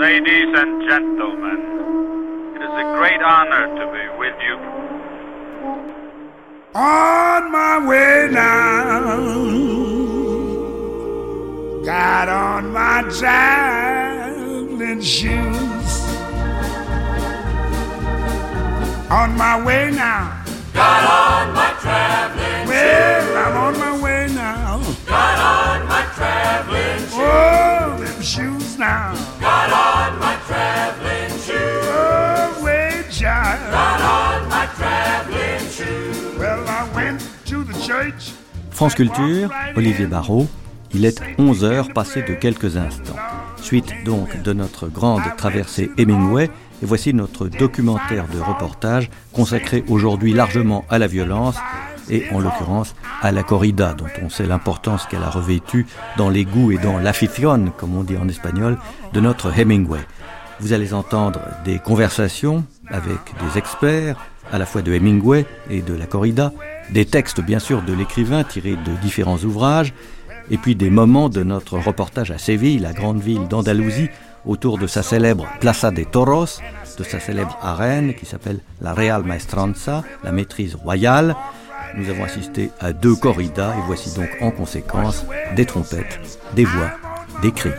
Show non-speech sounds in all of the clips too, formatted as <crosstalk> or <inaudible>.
Ladies and gentlemen, it is a great honor to be with you. On my way now, got on my traveling shoes. On my way now. Got on my traveling well, shoes. I'm on my way now. Got on my traveling oh, shoes. Oh, them shoes now. France Culture, Olivier Barrault. Il est 11 heures passées de quelques instants. Suite donc de notre grande traversée Hemingway, et voici notre documentaire de reportage consacré aujourd'hui largement à la violence et en l'occurrence à la corrida, dont on sait l'importance qu'elle a revêtue dans les goûts et dans l'afición, comme on dit en espagnol, de notre Hemingway. Vous allez entendre des conversations avec des experts, à la fois de Hemingway et de la corrida, des textes bien sûr de l'écrivain tirés de différents ouvrages, et puis des moments de notre reportage à Séville, la grande ville d'Andalousie, autour de sa célèbre Plaza de Toros, de sa célèbre arène qui s'appelle la Real Maestranza, la maîtrise royale. Nous avons assisté à deux corridas et voici donc en conséquence des trompettes, des voix, des cris.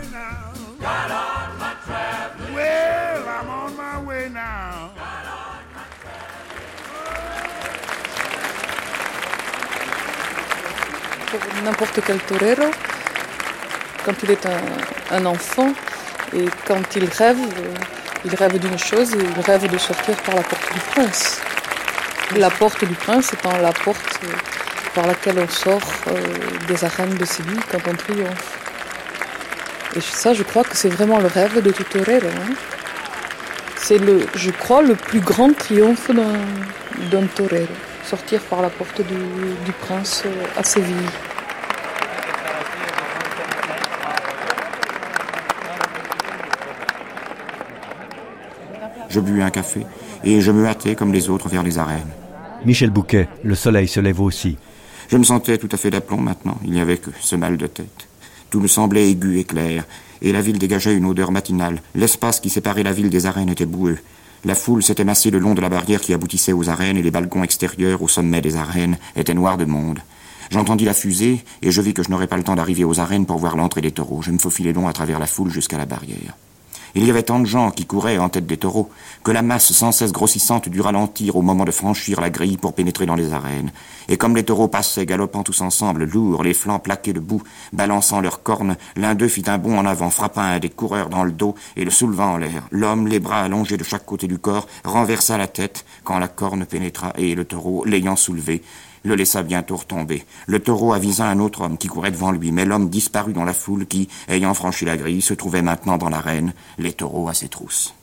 N'importe quel torero, quand il est un, enfant, et quand il rêve, euh, il rêve d'une chose, il rêve de sortir par la porte du prince. La porte du prince étant la porte euh, par laquelle on sort euh, des arènes de Séville quand on triomphe. Et ça, je crois que c'est vraiment le rêve de tout torero. Hein. C'est, le, je crois, le plus grand triomphe d'un, torero. Sortir par la porte du prince à Séville. Je bus un café et je me hâtais comme les autres vers les arènes. Michel Bouquet, le soleil se lève aussi. Je me sentais tout à fait d'aplomb maintenant. Il n'y avait que ce mal de tête. Tout me semblait aigu et clair, et la ville dégageait une odeur matinale. L'espace qui séparait la ville des arènes était boueux. La foule s'était massée le long de la barrière qui aboutissait aux arènes, et les balcons extérieurs au sommet des arènes étaient noirs de monde. J'entendis la fusée, et je vis que je n'aurais pas le temps d'arriver aux arènes pour voir l'entrée des taureaux. Je me faufilai donc à travers la foule jusqu'à la barrière. Il y avait tant de gens qui couraient en tête des taureaux que la masse sans cesse grossissante dut ralentir au moment de franchir la grille pour pénétrer dans les arènes. Et comme les taureaux passaient galopant tous ensemble, lourds, les flancs plaqués de boue, balançant leurs cornes, l'un d'eux fit un bond en avant, frappant un des coureurs dans le dos et le soulevant en l'air. L'homme, les bras allongés de chaque côté du corps, renversa la tête quand la corne pénétra et le taureau, l'ayant soulevé, le laissa bientôt retomber. Le taureau avisa un autre homme qui courait devant lui, mais l'homme disparut dans la foule qui, ayant franchi la grille, se trouvait maintenant dans l'arène, les taureaux à ses trousses.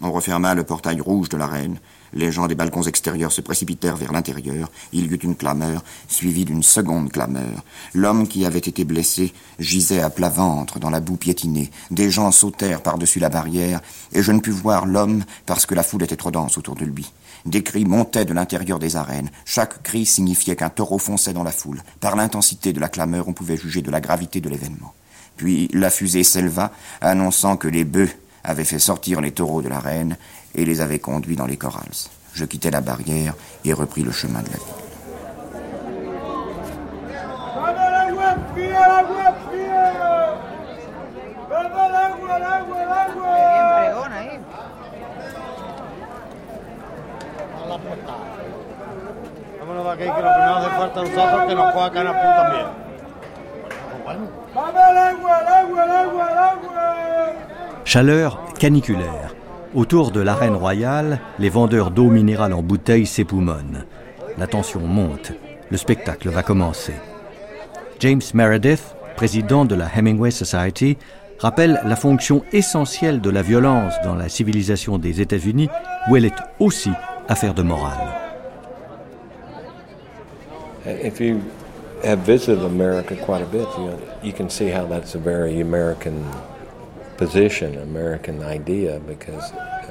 On referma le portail rouge de l'arène. Les gens des balcons extérieurs se précipitèrent vers l'intérieur. Il y eut une clameur, suivie d'une seconde clameur. L'homme qui avait été blessé gisait à plat ventre dans la boue piétinée. Des gens sautèrent par-dessus la barrière, et je ne pus voir l'homme parce que la foule était trop dense autour de lui. Des cris montaient de l'intérieur des arènes. Chaque cri signifiait qu'un taureau fonçait dans la foule. Par l'intensité de la clameur, on pouvait juger de la gravité de l'événement. Puis la fusée s'éleva, annonçant que les bœufs avaient fait sortir les taureaux de l'arène et les avaient conduits dans les corrals. Je quittai la barrière et repris le chemin de la ville. Chaleur caniculaire. Autour de l'arène royale, les vendeurs d'eau minérale en bouteilles s'époumonnent. La tension monte. Le spectacle va commencer. James Meredith, président de la Hemingway Society, rappelle la fonction essentielle de la violence dans la civilisation des États-Unis, où elle est aussi affaire de morale. If you have visited America quite a bit, you, know, you can see how that's a very American position, American idea, because uh,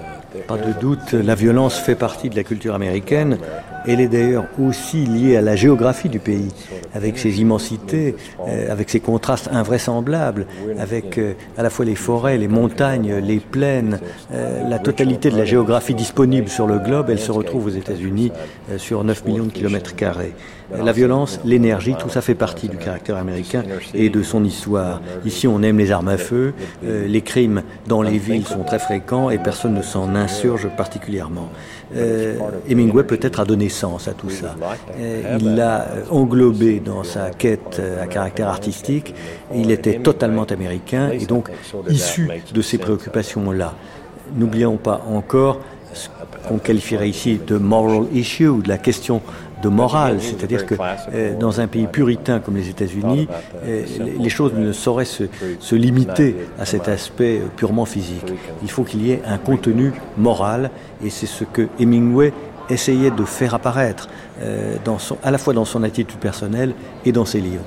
Pas de doute, la violence fait partie de la culture américaine. Elle est d'ailleurs aussi liée à la géographie du pays, avec ses immensités, euh, avec ses contrastes invraisemblables, avec euh, à la fois les forêts, les montagnes, les plaines, euh, la totalité de la géographie disponible sur le globe, elle se retrouve aux États-Unis sur 9 millions de kilomètres carrés. La violence, l'énergie, tout ça fait partie du caractère américain et de son histoire. Ici, on aime les armes à feu, les crimes dans les villes sont très fréquents et personne ne s'en insurge particulièrement. Euh, Hemingway peut-être a donné sens à tout ça. Euh, il l'a englobé dans sa quête euh, à caractère artistique. Il était totalement américain et donc issu de ces préoccupations-là. N'oublions pas encore ce qu'on qualifierait ici de moral issue, de la question de morale, c'est-à-dire que euh, dans un pays puritain comme les États-Unis, euh, les choses ne sauraient se, se, limiter à cet aspect euh, purement physique. Il faut qu'il y ait un contenu moral, et c'est ce que Hemingway essayait de faire apparaître, dans son, à la fois dans son attitude personnelle et dans ses livres.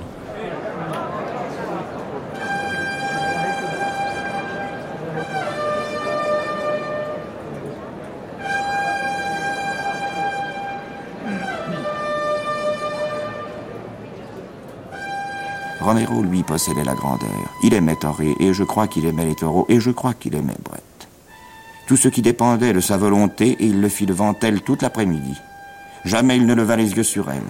Lui, possédait la grandeur. Il aimait Torré, et je crois qu'il aimait les taureaux, et je crois qu'il aimait Brett. Tout ce qui dépendait de sa volonté, et il le fit devant elle toute l'après-midi. Jamais il ne leva les yeux sur elle.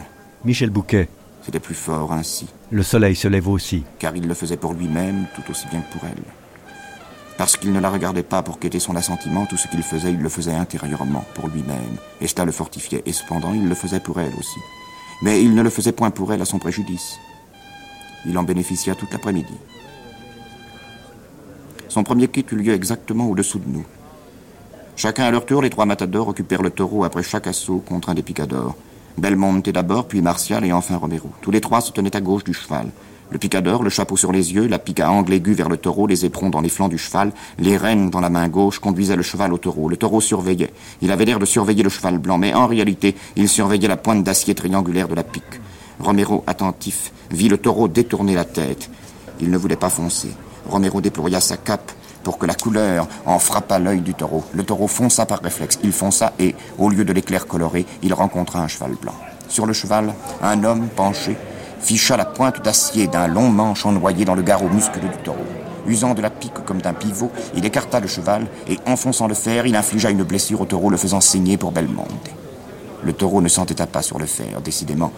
Michel Bouquet. C'était plus fort ainsi. Le soleil se lève aussi. Car il le faisait pour lui-même, tout aussi bien que pour elle. Parce qu'il ne la regardait pas pour quêter son assentiment, tout ce qu'il faisait, il le faisait intérieurement, pour lui-même. Et cela le fortifiait, et cependant, il le faisait pour elle aussi. Mais il ne le faisait point pour elle à son préjudice. Il en bénéficia toute l'après-midi. Son premier quitte eut lieu exactement au-dessous de nous. Chacun à leur tour, les trois matadors occupèrent le taureau après chaque assaut contre un des picadors. Belmonte d'abord, puis Martial et enfin Romero. Tous les trois se tenaient à gauche du cheval. Le picador, le chapeau sur les yeux, la pique à angle aigu vers le taureau, les éperons dans les flancs du cheval, les rênes dans la main gauche, conduisaient le cheval au taureau. Le taureau surveillait. Il avait l'air de surveiller le cheval blanc, mais en réalité, il surveillait la pointe d'acier triangulaire de la pique. Romero, attentif, vit le taureau détourner la tête. Il ne voulait pas foncer. Romero déploya sa cape pour que la couleur en frappât l'œil du taureau. Le taureau fonça par réflexe. Il fonça et, au lieu de l'éclair coloré, il rencontra un cheval blanc. Sur le cheval, un homme penché ficha la pointe d'acier d'un long manche ennoyé dans le garrot musculeux du taureau. Usant de la pique comme d'un pivot, il écarta le cheval et, enfonçant le fer, il infligea une blessure au taureau, le faisant saigner pour Belmonte. Le taureau ne s'entêta pas sur le fer, décidément.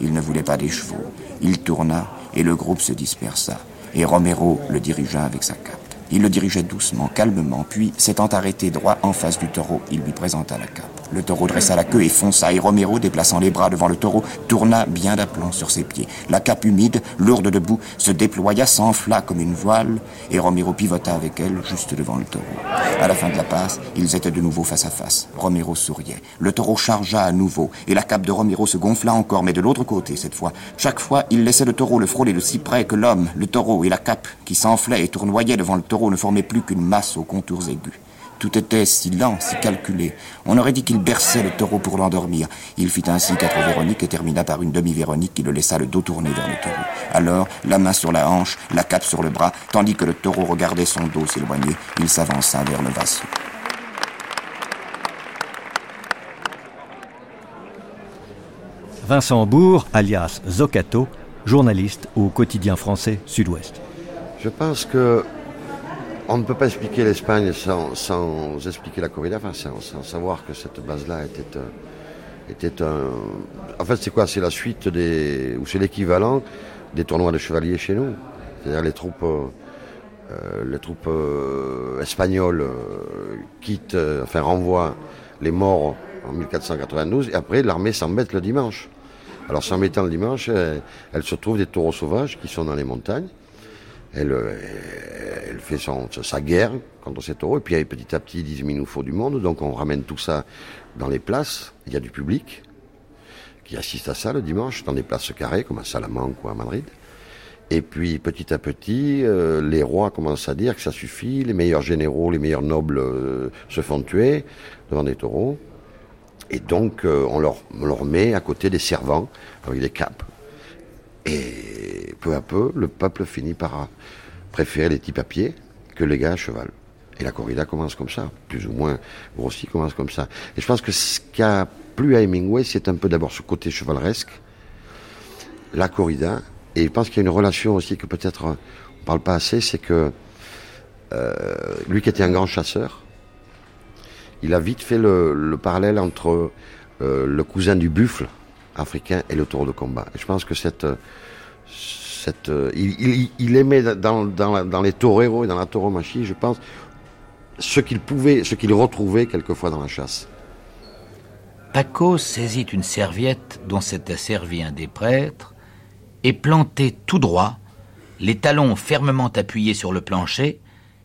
Il ne voulait pas des chevaux. Il tourna et le groupe se dispersa. Et Romero le dirigea avec sa cape. Il le dirigeait doucement, calmement, puis, s'étant arrêté droit en face du taureau, il lui présenta la cape. Le taureau dressa la queue et fonça, et Romero, déplaçant les bras devant le taureau, tourna bien d'aplomb sur ses pieds. La cape humide, lourde de boue, se déploya, s'enfla comme une voile, et Romero pivota avec elle juste devant le taureau. À la fin de la passe, ils étaient de nouveau face à face. Romero souriait. Le taureau chargea à nouveau, et la cape de Romero se gonfla encore, mais de l'autre côté cette fois. Chaque fois, il laissait le taureau le frôler de si près que l'homme, le taureau et la cape, qui s'enflait et tournoyait devant le taureau, ne formait plus qu'une masse aux contours aigus. Tout était si lent, si calculé. On aurait dit qu'il berçait le taureau pour l'endormir. Il fit ainsi quatre Véroniques et termina par une demi-Véronique qui le laissa le dos tourné vers le taureau. Alors, la main sur la hanche, la cape sur le bras, tandis que le taureau regardait son dos s'éloigner, il s'avança vers le vassou. Vincent Bourg, alias Zocato, journaliste au quotidien français Sud-Ouest. Je pense que on ne peut pas expliquer l'Espagne sans, expliquer la corrida, enfin sans, savoir que cette base-là était, euh, était un. En fait, c'est quoi? C'est la suite des. ou c'est l'équivalent des tournois de chevaliers chez nous. C'est-à-dire les troupes. Euh, les troupes euh, espagnoles quittent, enfin renvoient les morts en 1492 et après l'armée s'embête le dimanche. Alors s'en mettant le dimanche, elle, elle se trouve des taureaux sauvages qui sont dans les montagnes elle, euh, elle fait son, sa guerre contre ces taureaux, et puis petit à petit, ils disent, il nous faut du monde, donc on ramène tout ça dans les places, il y a du public qui assiste à ça le dimanche, dans des places carrées, comme à Salamanque ou à Madrid. Et puis petit à petit, euh, les rois commencent à dire que ça suffit, les meilleurs généraux, les meilleurs nobles euh, se font tuer devant des taureaux. Et donc on leur met à côté des servants avec des capes. Et peu à peu, le peuple finit par préférer les petits papiers que les gars à cheval. Et la corrida commence comme ça, plus ou moins aussi commence comme ça. Et je pense que ce qui a plu à Hemingway, c'est un peu d'abord ce côté chevaleresque, la corrida, et je pense qu'il y a une relation aussi que peut-être on ne parle pas assez, c'est que euh, lui qui était un grand chasseur, il a vite fait le, parallèle entre euh, le cousin du buffle africain et le taureau de combat. Et je pense que cette, cette, il, aimait dans, dans, les toreros et dans la tauromachie, je pense, ce qu'il pouvait, ce qu'il retrouvait quelquefois dans la chasse. Paco saisit une serviette dont s'était servi un des prêtres et planté tout droit, les talons fermement appuyés sur le plancher,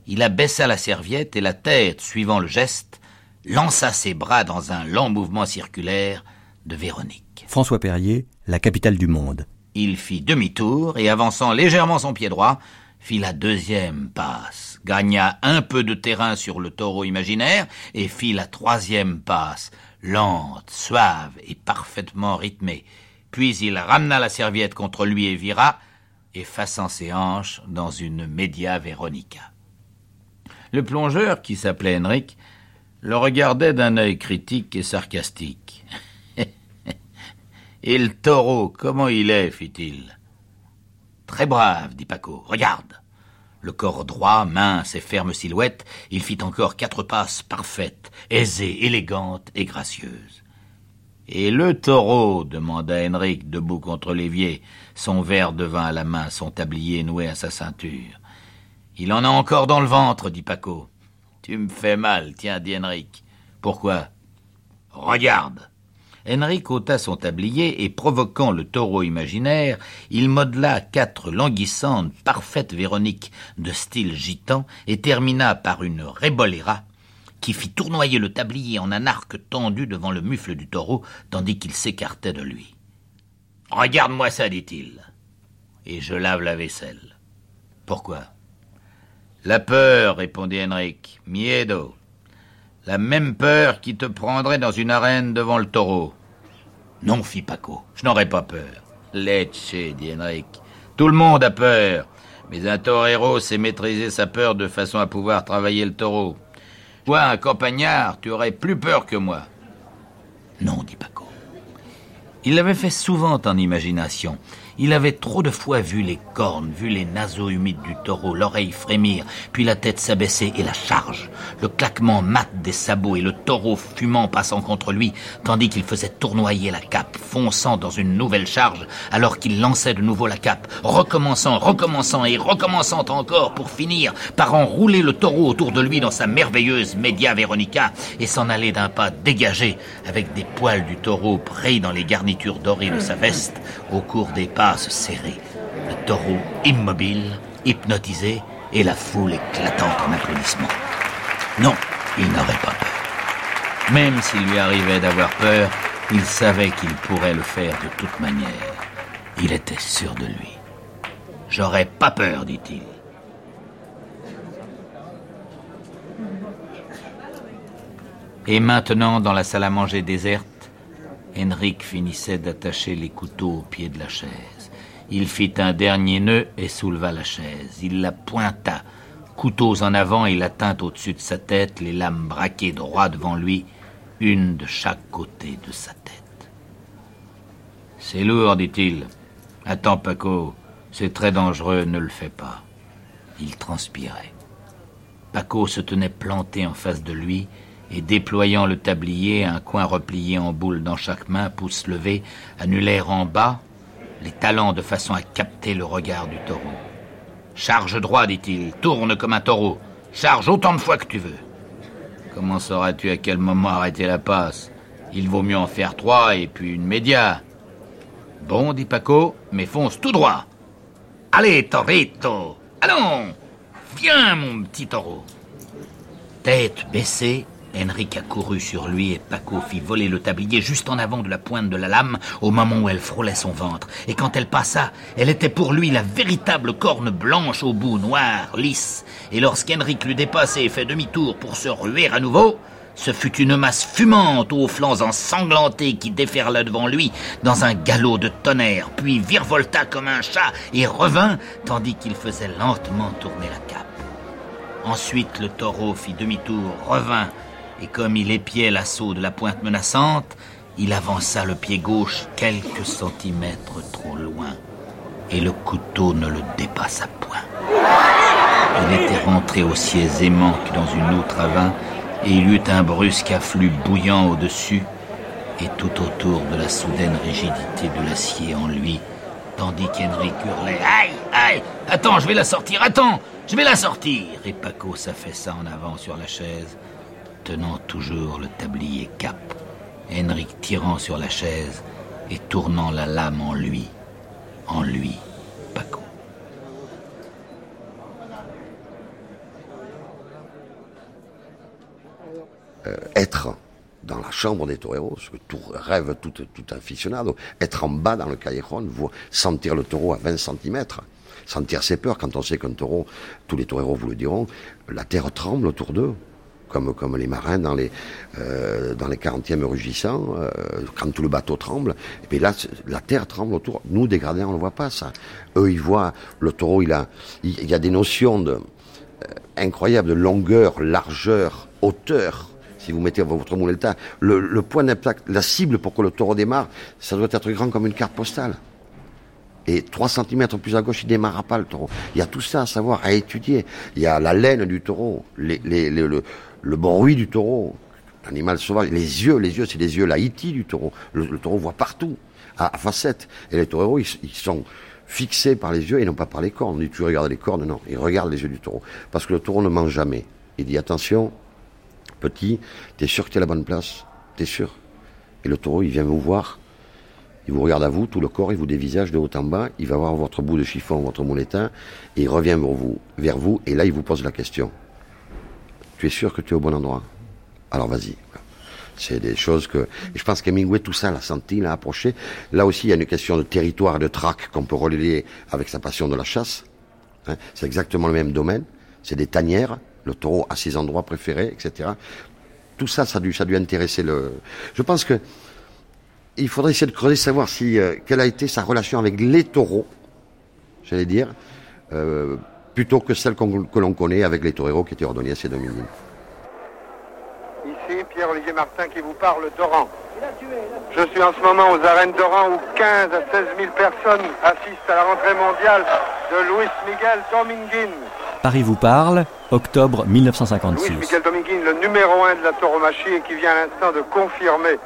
il abaissa la serviette et la tête, suivant le geste, lança ses bras dans un lent mouvement circulaire de Véronique. François Perrier, la capitale du monde. Il fit demi-tour et avançant légèrement son pied droit, fit la deuxième passe, gagna un peu de terrain sur le taureau imaginaire et fit la troisième passe, lente, suave et parfaitement rythmée. Puis il ramena la serviette contre lui et vira, effaçant ses hanches dans une Media Veronica. Le plongeur, qui s'appelait Henrik, le regardait d'un œil critique et sarcastique. Et le taureau, comment il est fit-il? Très brave, dit Paco. Regarde. Le corps droit, mince et ferme silhouette, il fit encore quatre passes parfaites, aisées, élégantes et gracieuses. Et le taureau demanda Henrik, debout contre l'évier, son verre de vin à la main, son tablier noué à sa ceinture. Il en a encore dans le ventre, dit Paco. Tu me fais mal, tiens, dit Henrik. Pourquoi? Regarde. Henrik ôta son tablier et, provoquant le taureau imaginaire, il modela quatre languissantes, parfaites Véroniques de style gitan et termina par une rébolera qui fit tournoyer le tablier en un arc tendu devant le mufle du taureau tandis qu'il s'écartait de lui. Regarde-moi ça, dit-il. Et je lave la vaisselle. Pourquoi La peur, répondit Henrik. Miedo. La même peur qui te prendrait dans une arène devant le taureau. Non, fit Paco, je n'aurais pas peur. Leche, dit Henrik. Tout le monde a peur. Mais un torero sait maîtriser sa peur de façon à pouvoir travailler le taureau. Toi, un campagnard, tu aurais plus peur que moi. Non, dit Paco. Il l'avait fait souvent en imagination, il avait trop de fois vu les cornes, vu les naseaux humides du taureau, l'oreille frémir, puis la tête s'abaisser et la charge, le claquement mat des sabots et le taureau fumant passant contre lui, tandis qu'il faisait tournoyer la cape, fonçant dans une nouvelle charge, alors qu'il lançait de nouveau la cape, recommençant, recommençant et recommençant encore pour finir par enrouler le taureau autour de lui dans sa merveilleuse Media Veronica et s'en aller d'un pas dégagé avec des poils du taureau pris dans les garnitures dorées de sa veste au cours des pas se serrer, le taureau immobile, hypnotisé, et la foule éclatante en applaudissements. Non, il n'aurait pas peur. Même s'il lui arrivait d'avoir peur, il savait qu'il pourrait le faire de toute manière. Il était sûr de lui. J'aurais pas peur, dit-il. Et maintenant, dans la salle à manger déserte, Henrik finissait d'attacher les couteaux au pied de la chaise. Il fit un dernier nœud et souleva la chaise. Il la pointa, couteaux en avant et la tint au-dessus de sa tête, les lames braquées droit devant lui, une de chaque côté de sa tête. C'est lourd, dit-il. Attends, Paco, c'est très dangereux, ne le fais pas. Il transpirait. Paco se tenait planté en face de lui, et déployant le tablier, un coin replié en boule dans chaque main, pouce levé, annulaire en bas, les talons de façon à capter le regard du taureau. Charge droit, dit-il, tourne comme un taureau, charge autant de fois que tu veux. Comment sauras-tu à quel moment arrêter la passe? Il vaut mieux en faire trois et puis une média. Bon, dit Paco, mais fonce tout droit. Allez, torito Allons Viens, mon petit taureau Tête baissée, Henrik couru sur lui et Paco fit voler le tablier juste en avant de la pointe de la lame au moment où elle frôlait son ventre. Et quand elle passa, elle était pour lui la véritable corne blanche au bout noir, lisse. Et lorsqu'Henrik l'eut dépassé et fait demi-tour pour se ruer à nouveau, ce fut une masse fumante aux flancs ensanglantés qui déferla devant lui dans un galop de tonnerre, puis virevolta comme un chat et revint tandis qu'il faisait lentement tourner la cape. Ensuite, le taureau fit demi-tour, revint, et comme il épiait l'assaut de la pointe menaçante, il avança le pied gauche quelques centimètres trop loin, et le couteau ne le dépassa point. Il était rentré aussi aisément que dans une outre à vin, et il eut un brusque afflux bouillant au-dessus, et tout autour de la soudaine rigidité de l'acier en lui, tandis qu'Henrik hurlait Aïe, aïe, attends, je vais la sortir, attends, je vais la sortir! Et Paco s'affaissa en avant sur la chaise, tenant toujours le tablier cap. Henrik tirant sur la chaise et tournant la lame en lui, en lui, Paco. Euh, être dans la chambre des toreros, ce que tout rêve tout, tout aficionado, être en bas dans le callejón, sentir le taureau à 20 cm, sentir ses peurs quand on sait qu'un taureau, tous les toreros vous le diront, la terre tremble autour d'eux. Comme, comme les marins dans les, euh, dans les 40e rugissants, euh, quand tout le bateau tremble, et puis là, la terre tremble autour. Nous, des gradins, on ne voit pas ça. Eux, ils voient, le taureau, il a, il, y a des notions de, euh, incroyables de longueur, largeur, hauteur, si vous mettez votre mouletta, le, le point d'impact, la cible pour que le taureau démarre, ça doit être grand comme une carte postale. Et 3 cm plus à gauche, il démarrera pas le taureau. Il y a tout ça à savoir, à étudier. Il y a la laine du taureau, les, les, le, le bruit du taureau, l'animal sauvage, les yeux, les yeux, c'est les yeux, la du taureau. Le, taureau voit partout, à, facettes. Et les taureaux, ils, sont fixés par les yeux et non pas par les cornes. Dit, tu regardes les cornes, non. Ils regardent les yeux du taureau. Parce que le taureau ne mange jamais. Il dit, attention, petit, t'es sûr que t'es à la bonne place? T'es sûr? Et le taureau, il vient vous voir, il vous regarde à vous, tout le corps, il vous dévisage de haut en bas, il va voir votre bout de chiffon, votre moulettin, et il revient vers vous, vers vous, et là, il vous pose la question. Es sûr que tu es au bon endroit Alors vas-y. C'est des choses que... Et je pense qu'Hemingway, tout ça, l'a senti, l'a approché. Là aussi, il y a une question de territoire, de trac qu'on peut relier avec sa passion de la chasse. Hein. c'est exactement le même domaine. C'est des tanières, le taureau a ses endroits préférés, etc. Tout ça, ça a dû, ça a dû intéresser le. Je pense que il faudrait essayer de creuser, savoir si euh, quelle a été sa relation avec les taureaux, j'allais dire, euh, plutôt que celle que l'on connaît avec les taureaux qui étaient ordonnés à ces Ici, Pierre-Olivier Martin qui vous parle d'Oran. Je suis en ce moment aux arènes d'Oran où 15 à 16 000 personnes assistent à la rentrée mondiale de Luis Miguel Dominguin. Paris vous parle, octobre 1956. Luis Miguel Dominguin, le numéro 1 de la tauromachie et qui vient à l'instant de confirmer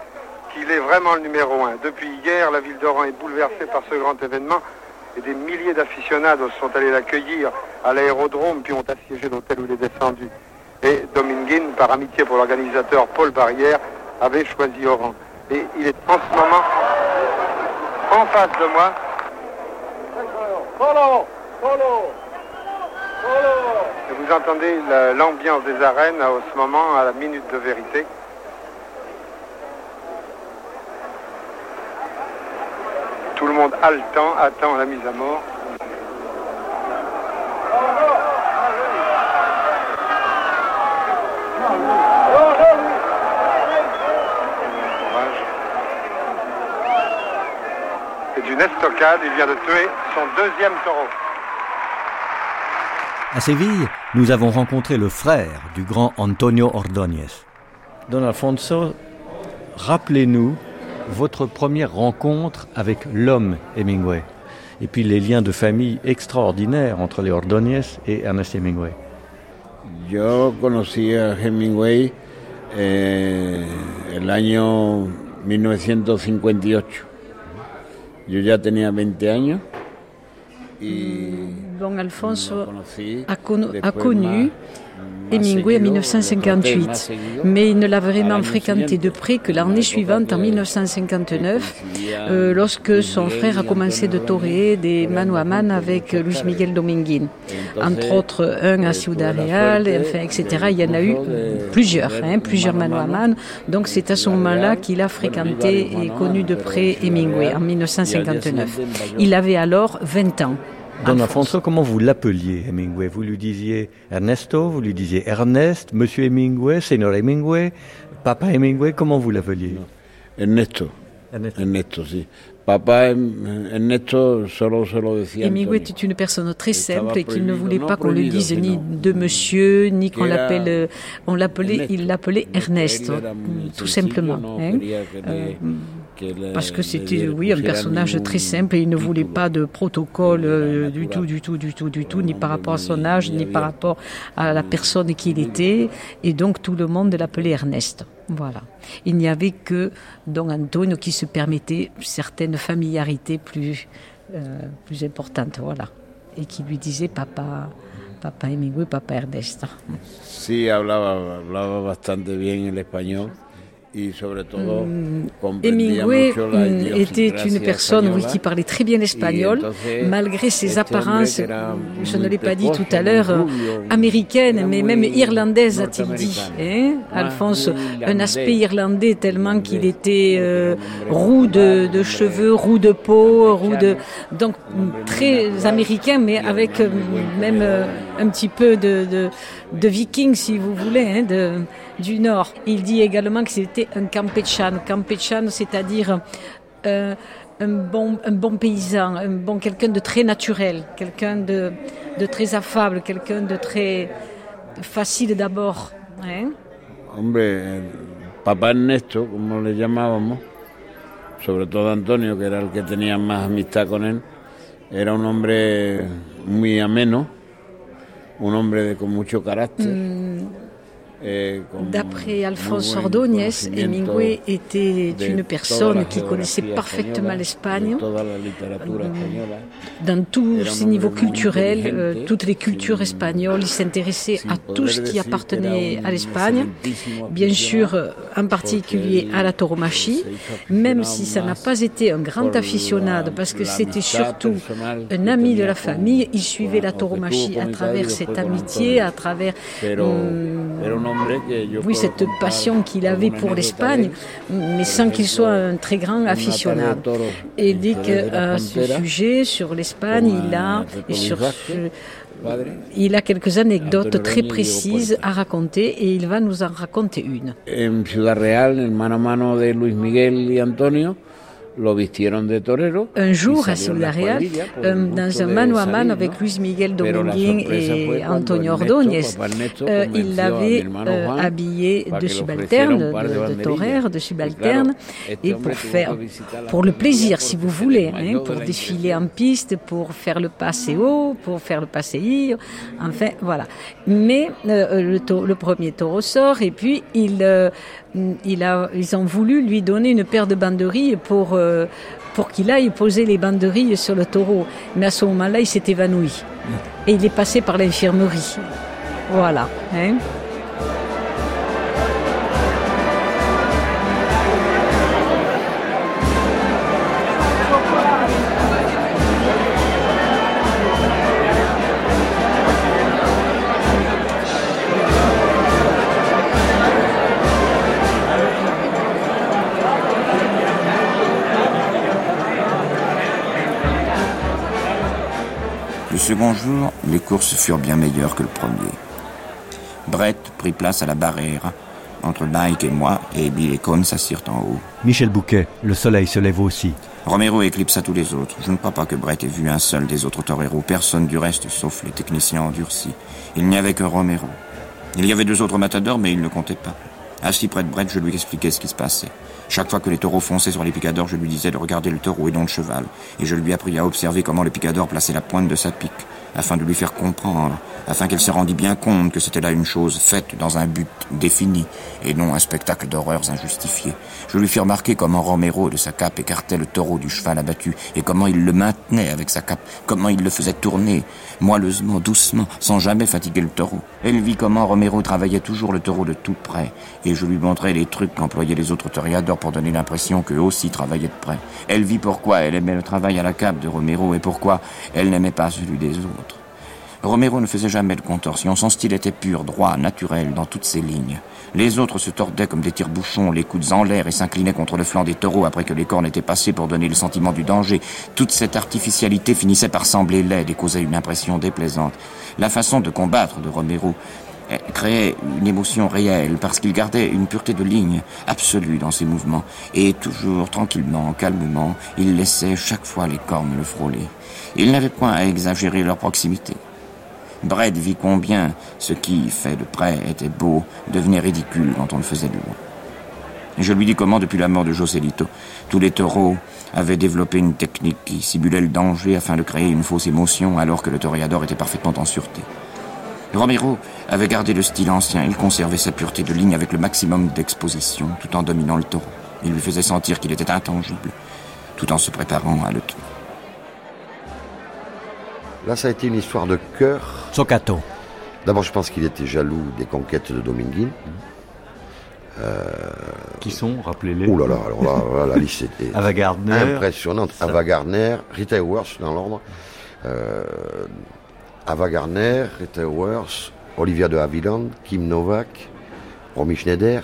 qu'il est vraiment le numéro 1. Depuis hier, la ville d'Oran est bouleversée par ce grand événement et des milliers d'aficionados sont allés l'accueillir à l'aérodrome puis ont assiégé l'hôtel où il est descendu. Et Dominguin, par amitié pour l'organisateur Paul Barrière, avait choisi Oran. Et il est en ce moment en face de moi. Et vous entendez l'ambiance des arènes à ce moment, à la minute de vérité. Tout le monde haletant attend la mise à mort. C'est d'une estocade, il vient de tuer son deuxième taureau. À Séville, nous avons rencontré le frère du grand Antonio Ordóñez. Don Alfonso, rappelez-nous votre première rencontre avec l'homme Hemingway et puis les liens de famille extraordinaires entre les Ordóñez et Ernest Hemingway. Yo conocí a Hemingway eh, el año 1958. Yo ya tenía 20 años y Bon Alfonso a, connu Hemingway en 1958, mais il ne l'a vraiment fréquenté de près que l'année suivante, en 1959, euh, lorsque son frère a commencé de torer des mano à mano avec Luis Miguel Dominguin. Entre autres, un à Ciudad Real, enfin, etc. Il y en a eu plusieurs, hein, plusieurs mano à mano. Donc c'est à ce moment-là qu'il a fréquenté et connu de près Hemingway, en 1959. Il avait alors 20 ans. Don Alfonso, comment vous l'appeliez Hemingway? Vous lui disiez Ernesto, vous lui disiez Ernest, Monsieur Hemingway, Seigneur Hemingway, Papa Hemingway, comment vous l'appeliez? Ernesto. Ernesto, sí. Papa Ernesto solo se lo decía. Hemingway était une personne très simple et qu'il ne voulait pas qu'on lui dise ni de monsieur, ni qu'on l'appelle. On l'appelait, il l'appelait Ernesto, tout simplement. Hein. Euh, parce que c'était, oui, un personnage très simple et il ne voulait pas de protocole euh, du tout, du tout, du tout, du tout, ni par rapport à son âge, ni par rapport à la personne qu'il était. Et donc tout le monde l'appelait Ernest. Voilà. Il n'y avait que Don Antonio qui se permettait certaines familiarités plus, euh, plus importantes, voilà. Et qui lui disait papa, papa Hemingway, papa Ernest. Sí, hablaba, hablaba bastante bien el español. Mm, Hemingway mm, était une personne oui, qui parlait très bien l'espagnol, malgré ses apparences, je ne l'ai pas dit tout à l'heure, américaines, mais même irlandaises, a-t-il dit. Hein, Alphonse, un aspect irlandais tellement qu'il était euh, roux de, cheveux, roux de peau, roux de... Donc très américain, mais avec euh, même euh, un petit peu de, de, de viking, si vous voulez, hein, du Nord. Il dit également que c'était un campechan. Campechan, c'est-à-dire euh, un, bon, un bon paysan, un bon, quelqu'un de très naturel, quelqu'un de, très affable, quelqu'un de très facile d'abord. Hein? Hombre, Papa Ernesto, como le llamábamos, sobre todo Antonio, que era el que tenía más amistad con él, era un hombre muy ameno, un hombre de, con mucho carácter. Mm. D'après Alphonse Ordóñez, Hemingway était une personne qui connaissait parfaitement l'Espagne dans tous ses niveaux culturels, euh, toutes les cultures espagnoles. Il s'intéressait à tout ce qui appartenait à l'Espagne, bien sûr euh, en particulier à la tauromachie, même si ça n'a pas été un grand aficionado parce que c'était surtout un ami de la famille. Il suivait la tauromachie à travers cette amitié, à travers oui, cette passion qu'il avait pour l'Espagne, mais sans qu'il soit un très grand aficionado. Et dit qu'à ce sujet, sur l'Espagne, il a, sur il a quelques anecdotes très précises à raconter et il va nous en raconter une. En Ciudad Real, en mano a mano de Luis Miguel y Antonio, un jour à Ciudad Real, euh, dans un mano à mano avec Luis Miguel Dominguín et Antonio Ordóñez, euh, il l'avait euh, habillé de subalterne, de, de torero, de subalterne, et pour faire, pour le plaisir, si vous voulez, hein, pour défiler en piste, pour faire le paseo, pour faire le passeillo, enfin voilà. Mais le, le, premier taureau sort et puis il il a, ils ont voulu lui donner une paire de banderilles pour, euh, pour qu'il aille poser les banderilles sur le taureau. Mais à ce moment-là, il s'est évanoui. Et il est passé par l'infirmerie. Voilà. Hein. Second jour, les courses furent bien meilleures que le premier. Brett prit place à la barrière. Entre Mike et moi, et Bill et Cohn s'assirent en haut. Michel Bouquet, le soleil se lève aussi. Romero éclipsa tous les autres. Je ne crois pas que Brett ait vu un seul des autres toreros, personne du reste, sauf les techniciens endurcis. Il n'y avait que Romero. Il y avait deux autres matadors, mais ils ne comptaient pas. Assis près de Brett, je lui expliquais ce qui se passait. Chaque fois que les taureaux fonçaient sur les picadors, je lui disais de regarder le taureau et non le cheval. Et je lui appris à observer comment le picador plaçait la pointe de sa pique, afin de lui faire comprendre, afin qu'elle se rendît bien compte que c'était là une chose faite dans un but défini, et non un spectacle d'horreurs injustifiées. Je lui fis remarquer comment Romero de sa cape écartait le taureau du cheval abattu, et comment il le maintenait avec sa cape, comment il le faisait tourner, moelleusement, doucement, sans jamais fatiguer le taureau. Elle vit comment Romero travaillait toujours le taureau de tout près, et je lui montrais les trucs qu'employaient les autres toréadors pour donner l'impression qu'eux aussi travaillaient de près. Elle vit pourquoi elle aimait le travail à la cape de Romero et pourquoi elle n'aimait pas celui des autres. Romero ne faisait jamais de contorsion, son style était pur, droit, naturel dans toutes ses lignes. Les autres se tordaient comme des tire-bouchons, les coudes en l'air et s'inclinaient contre le flanc des taureaux après que les cornes étaient passées pour donner le sentiment du danger. Toute cette artificialité finissait par sembler laide et causait une impression déplaisante. La façon de combattre de Romero créait une émotion réelle parce qu'il gardait une pureté de ligne absolue dans ses mouvements et toujours tranquillement, calmement, il laissait chaque fois les cornes le frôler. Il n'avait point à exagérer leur proximité. Brett vit combien ce qui, fait de près, était beau, devenait ridicule quand on le faisait de loin. Je lui dis comment, depuis la mort de Joselito, tous les taureaux avaient développé une technique qui simulait le danger afin de créer une fausse émotion alors que le toréador était parfaitement en sûreté. Romero avait gardé le style ancien, il conservait sa pureté de ligne avec le maximum d'exposition tout en dominant le taureau. Il lui faisait sentir qu'il était intangible tout en se préparant à le tuer. Là, ça a été une histoire de cœur. Socato. D'abord, je pense qu'il était jaloux des conquêtes de Dominguine. Euh... Qui sont, rappelez-les Oh là là, alors là, la liste était <laughs> Ava Gardner, impressionnante. Ava Gardner, Rita Hayworth dans l'ordre. Euh, Ava Gardner, Rita Hayworth, Olivia de Havilland, Kim Novak, Romy Schneider,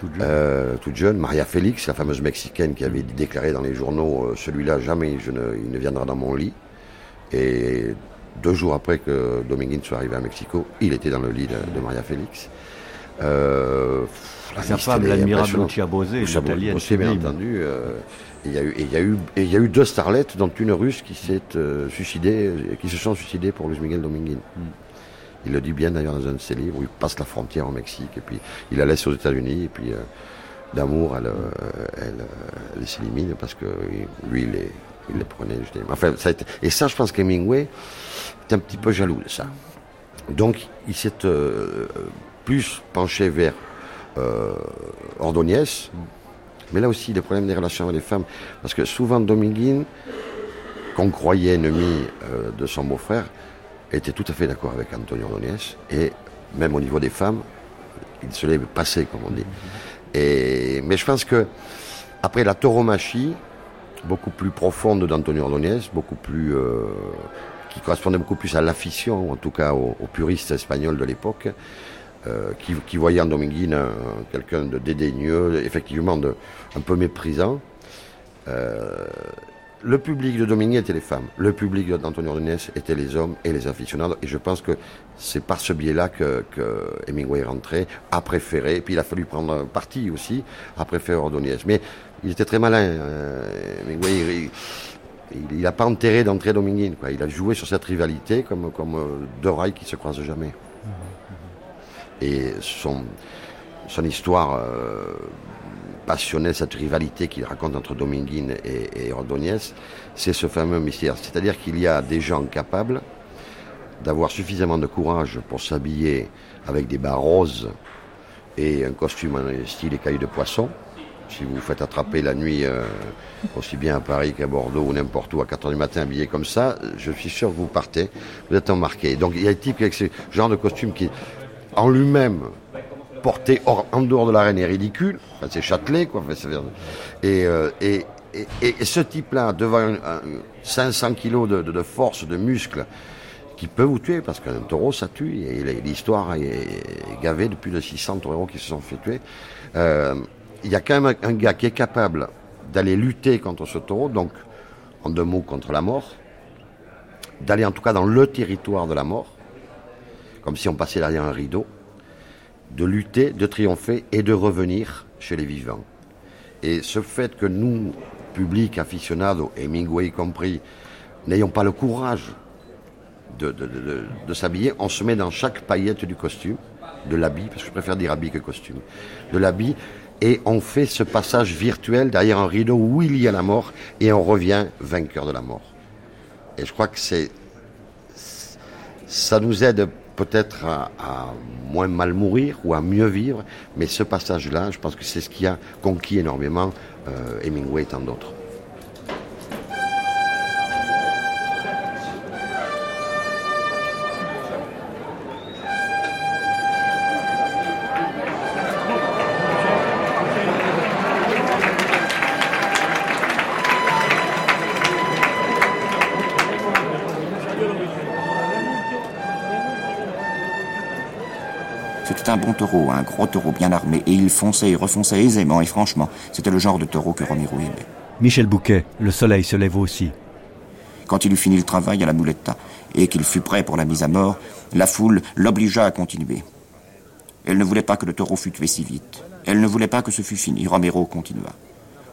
toute jeune. Euh, toute jeune. Maria Félix, la fameuse mexicaine qui avait déclaré dans les journaux celui-là jamais je ne, il ne viendra dans mon lit. Et deux jours après que Dominguin soit arrivé à Mexico, il était dans le lit de, de Maria Félix. Euh, Sa femme, l'admirable Lucia Bosé, l'italienne. bien entendu. Euh, il y, a eu, il, y a eu, il y a eu deux starlettes, dont une russe qui s'est euh, suicidée, qui se sont suicidées pour Luis Miguel Dominguin. Mm. Il le dit bien d'ailleurs dans un de ses livres où il passe la frontière au Mexique et puis il la laisse aux États-Unis et puis d'amour elle, elle, elle s'élimine parce que lui il, est, il les prenait. Enfin, ça a été... Et ça, je pense qu'Hemingway est un petit peu jaloux de ça. Donc, il s'est euh, plus penché vers euh, mais là aussi, des problèmes des relations avec les femmes. Parce que souvent, Dominguine, qu'on croyait ennemi euh, de son beau-frère, était tout à fait d'accord avec Antonio Ordonez. Et même au niveau des femmes, il se l'est passé, comme on dit. Mais je pense que, après la tauromachie, beaucoup plus profonde d'Antonio Ordonez, beaucoup plus euh, qui correspondait beaucoup plus à l'affition, ou en tout cas aux, puristes espagnols de l'époque, euh, qui, qui, voyaient en Dominguine quelqu'un de dédaigneux, effectivement de, un peu méprisant. Euh, le public de Dominguine était les femmes, le public d'Antonio Ordonez était les hommes et les aficionados, et je pense que c'est par ce biais-là que, que Hemingway est rentré, a préféré, puis il a fallu prendre parti aussi, a préféré Ordonez. Mais il était très malin. Euh, Hemingway, il n'a pas enterré d'entrée Dominguine. Quoi. Il a joué sur cette rivalité comme, comme euh, deux rails qui se croisent jamais. Et son, son histoire euh, passionnelle, cette rivalité qu'il raconte entre Dominguine et, et c'est ce fameux mystère. C'est-à-dire qu'il y a des gens capables d'avoir suffisamment de courage pour s'habiller avec des bas roses et un costume en style écaille de poisson, si vous vous faites attraper la nuit, euh, aussi bien à Paris qu'à Bordeaux ou n'importe où, à 4 h du matin, habillé comme ça, je suis sûr que vous partez, vous êtes embarqué. Donc il y a des types avec ce genre de costume qui, en lui-même, porté en dehors de l'arène est ridicule. Enfin, c'est Châtelet, quoi. Enfin, et, euh, et, et, et, ce type-là, devant un, un 500 kilos de, de, de, force, de muscles, qui peut vous tuer, parce qu'un taureau, ça tue. Et l'histoire est gavée de plus de 600 taureaux qui se sont fait tuer. Euh, il y a quand même un gars qui est capable d'aller lutter contre ce taureau, donc en deux mots contre la mort, d'aller en tout cas dans le territoire de la mort, comme si on passait derrière un rideau, de lutter, de triompher et de revenir chez les vivants. Et ce fait que nous, public, aficionados, Hemingway compris, n'ayons pas le courage de, de s'habiller, on se met dans chaque paillette du costume, de l'habit, parce que je préfère dire habit que costume, de l'habit, et on fait ce passage virtuel derrière un rideau où il y a la mort et on revient vainqueur de la mort. Et je crois que c'est ça nous aide peut-être à, moins mal mourir ou à mieux vivre, mais ce passage-là, je pense que c'est ce qui a conquis énormément euh, Hemingway et tant d'autres. Bon taureau, un gros taureau bien armé, et il fonçait et refonçait aisément et franchement. C'était le genre de taureau que Romero aimait. Michel Bouquet, le soleil se lève aussi. Quand il eut fini le travail à la Muletta et qu'il fut prêt pour la mise à mort, la foule l'obligea à continuer. Elle ne voulait pas que le taureau fût tué si vite. Elle ne voulait pas que ce fût fini. Romero continua.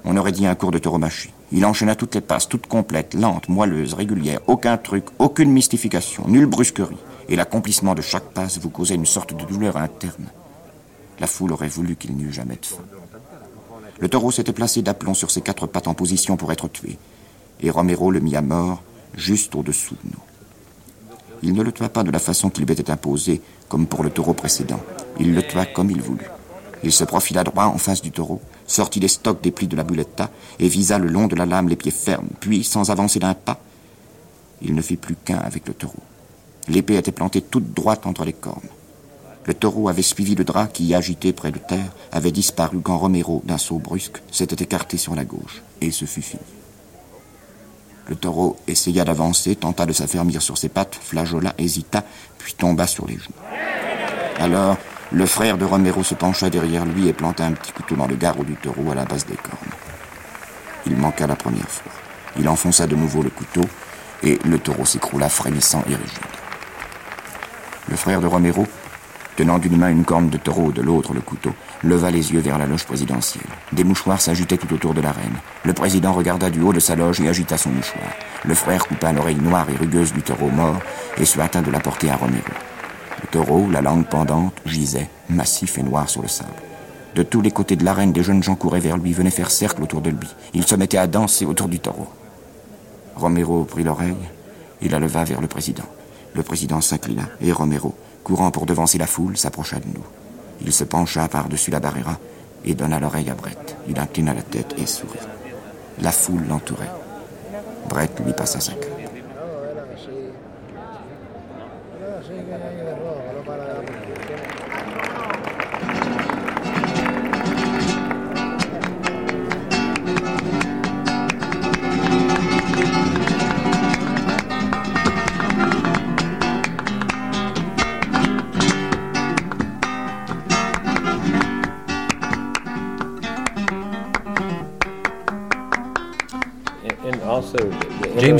On aurait dit un cours de tauromachie. Il enchaîna toutes les passes, toutes complètes, lentes, moelleuses, régulières, aucun truc, aucune mystification, nulle brusquerie. Et l'accomplissement de chaque passe vous causait une sorte de douleur interne. La foule aurait voulu qu'il n'y eût jamais de fin. Le taureau s'était placé d'aplomb sur ses quatre pattes en position pour être tué. Et Romero le mit à mort, juste au-dessous de nous. Il ne le tua pas de la façon qu'il lui était imposée, comme pour le taureau précédent. Il le tua comme il voulut. Il se profila droit en face du taureau, sortit des stocks des plis de la buletta et visa le long de la lame les pieds fermes, puis, sans avancer d'un pas, il ne fit plus qu'un avec le taureau. L'épée était plantée toute droite entre les cornes. Le taureau avait suivi le drap qui, agité près de terre, avait disparu quand Romero, d'un saut brusque, s'était écarté sur la gauche, et ce fut fini. Le taureau essaya d'avancer, tenta de s'affermir sur ses pattes, flageola, hésita, puis tomba sur les genoux. Alors, le frère de Romero se pencha derrière lui et planta un petit couteau dans le garrot du taureau à la base des cornes. Il manqua la première fois. Il enfonça de nouveau le couteau et le taureau s'écroula frémissant et rigide. Le frère de Romero, tenant d'une main une corne de taureau, de l'autre le couteau, leva les yeux vers la loge présidentielle. Des mouchoirs s'agitaient tout autour de la reine. Le président regarda du haut de sa loge et agita son mouchoir. Le frère coupa l'oreille noire et rugueuse du taureau mort et se hâta de la porter à Romero. Le taureau, la langue pendante, gisait, massif et noir sur le sable. De tous les côtés de l'arène, des jeunes gens couraient vers lui, venaient faire cercle autour de lui. Ils se mettaient à danser autour du taureau. Romero prit l'oreille et la leva vers le président. Le président s'inclina et Romero, courant pour devancer la foule, s'approcha de nous. Il se pencha par-dessus la barrière et donna l'oreille à Brett. Il inclina la tête et sourit. La foule l'entourait. Brett lui passa sa queue.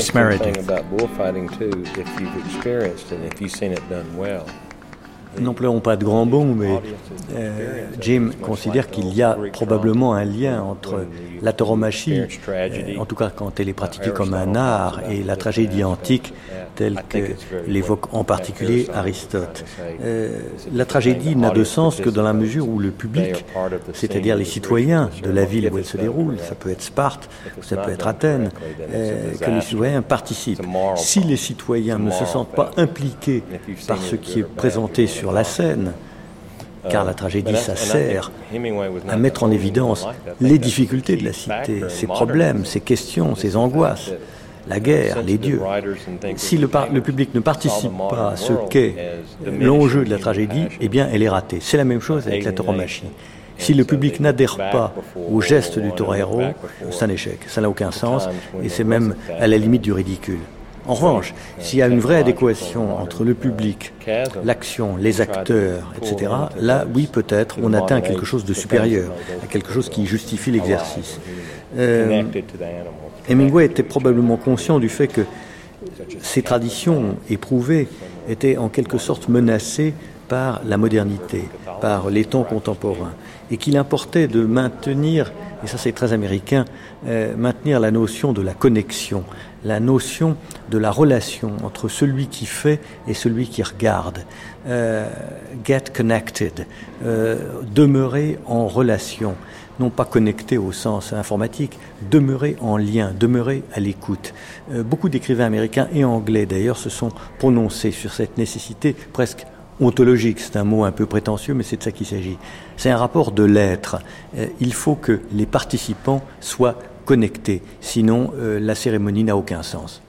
Samaritan. The thing about bullfighting too, if you've experienced it, if you've seen it done well. Pleurons pas de grands bons, mais euh, Jim considère qu'il y a probablement un lien entre la tauromachie, euh, en tout cas quand elle est pratiquée comme un art, et la tragédie antique telle que l'évoque en particulier Aristote. Euh, la tragédie n'a de sens que dans la mesure où le public, c'est-à-dire les citoyens de la ville où elle se déroule, ça peut être Sparte, ça peut être Athènes, que les citoyens participent. Si les citoyens ne se sentent pas impliqués par ce qui est présenté sur la scène, car la tragédie, ça sert à mettre en évidence les difficultés de la cité, ses problèmes, ses questions, ses angoisses, la guerre, les dieux. Si le, public ne participe pas à ce qu'est l'enjeu de la tragédie, eh bien, elle est ratée. C'est la même chose avec la tauromachie. Si le public n'adhère pas au geste du torero, c'est un échec. Ça n'a aucun sens et c'est même à la limite du ridicule. En revanche, s'il y a une vraie adéquation entre le public, l'action, les acteurs, etc., là, oui, peut-être, on atteint quelque chose de supérieur, quelque chose qui justifie l'exercice. Euh, Hemingway était probablement conscient du fait que ces traditions éprouvées étaient en quelque sorte menacées par la modernité, par les temps contemporains, et qu'il importait de maintenir, et ça c'est très américain, euh, maintenir la notion de la connexion, la notion de la relation entre celui qui fait et celui qui regarde. Euh, get connected, euh, demeurer en relation, non pas connecté au sens informatique, demeurer en lien, demeurer à l'écoute. Euh, beaucoup d'écrivains américains et anglais d'ailleurs se sont prononcés sur cette nécessité presque ontologique, c'est un mot un peu prétentieux, mais c'est de ça qu'il s'agit. C'est un rapport de l'être. il faut que les participants soient sinon euh, la cérémonie n'a aucun sens.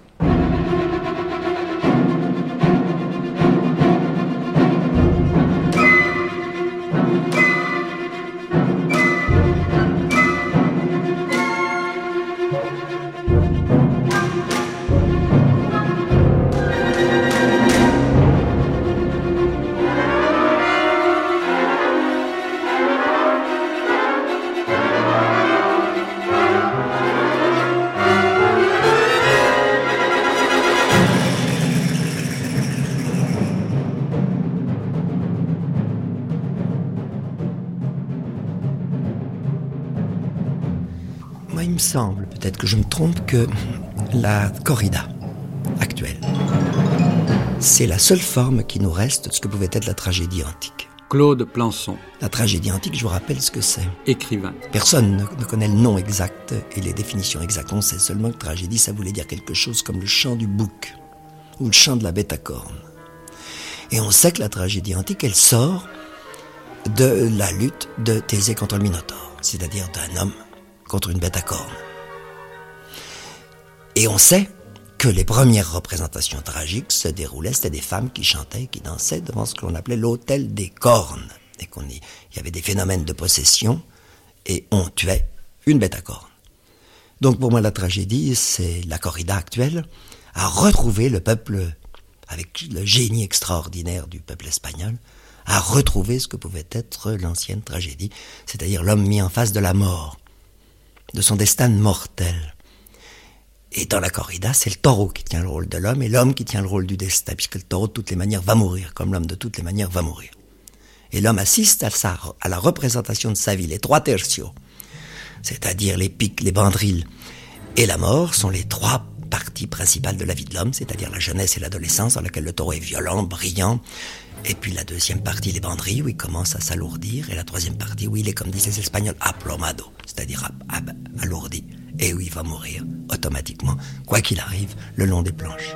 Je me trompe, que la corrida actuelle, c'est la seule forme qui nous reste de ce que pouvait être la tragédie antique. Claude Plançon. La tragédie antique, je vous rappelle ce que c'est. Écrivain. Personne ne, connaît le nom exact et les définitions exactes. On sait seulement que tragédie, ça voulait dire quelque chose comme le chant du bouc ou le chant de la bête à cornes. Et on sait que la tragédie antique, elle sort de la lutte de Thésée contre le Minotaure, c'est-à-dire d'un homme contre une bête à cornes. Et on sait que les premières représentations tragiques se déroulaient, c'était des femmes qui chantaient, qui dansaient devant ce que l'on appelait l'hôtel des cornes. Et qu'on y, il y avait des phénomènes de possession et on tuait une bête à cornes. Donc pour moi, la tragédie, c'est la corrida actuelle à retrouver le peuple, avec le génie extraordinaire du peuple espagnol, à retrouver ce que pouvait être l'ancienne tragédie, c'est-à-dire l'homme mis en face de la mort, de son destin mortel. Et dans la corrida, c'est le taureau qui tient le rôle de l'homme et l'homme qui tient le rôle du destin, puisque le taureau de toutes les manières va mourir, comme l'homme de toutes les manières va mourir. Et l'homme assiste à, à la représentation de sa vie. Les trois tertios, c'est-à-dire les pics, les bandrilles et la mort, sont les trois parties principales de la vie de l'homme, c'est-à-dire la jeunesse et l'adolescence, dans laquelle le taureau est violent, brillant, et puis la deuxième partie, les banderilles, où il commence à s'alourdir. Et la troisième partie, où il est, comme disent les Espagnols, aplomado, c'est-à-dire alourdi et où il va mourir automatiquement, quoi qu'il arrive, le long des planches.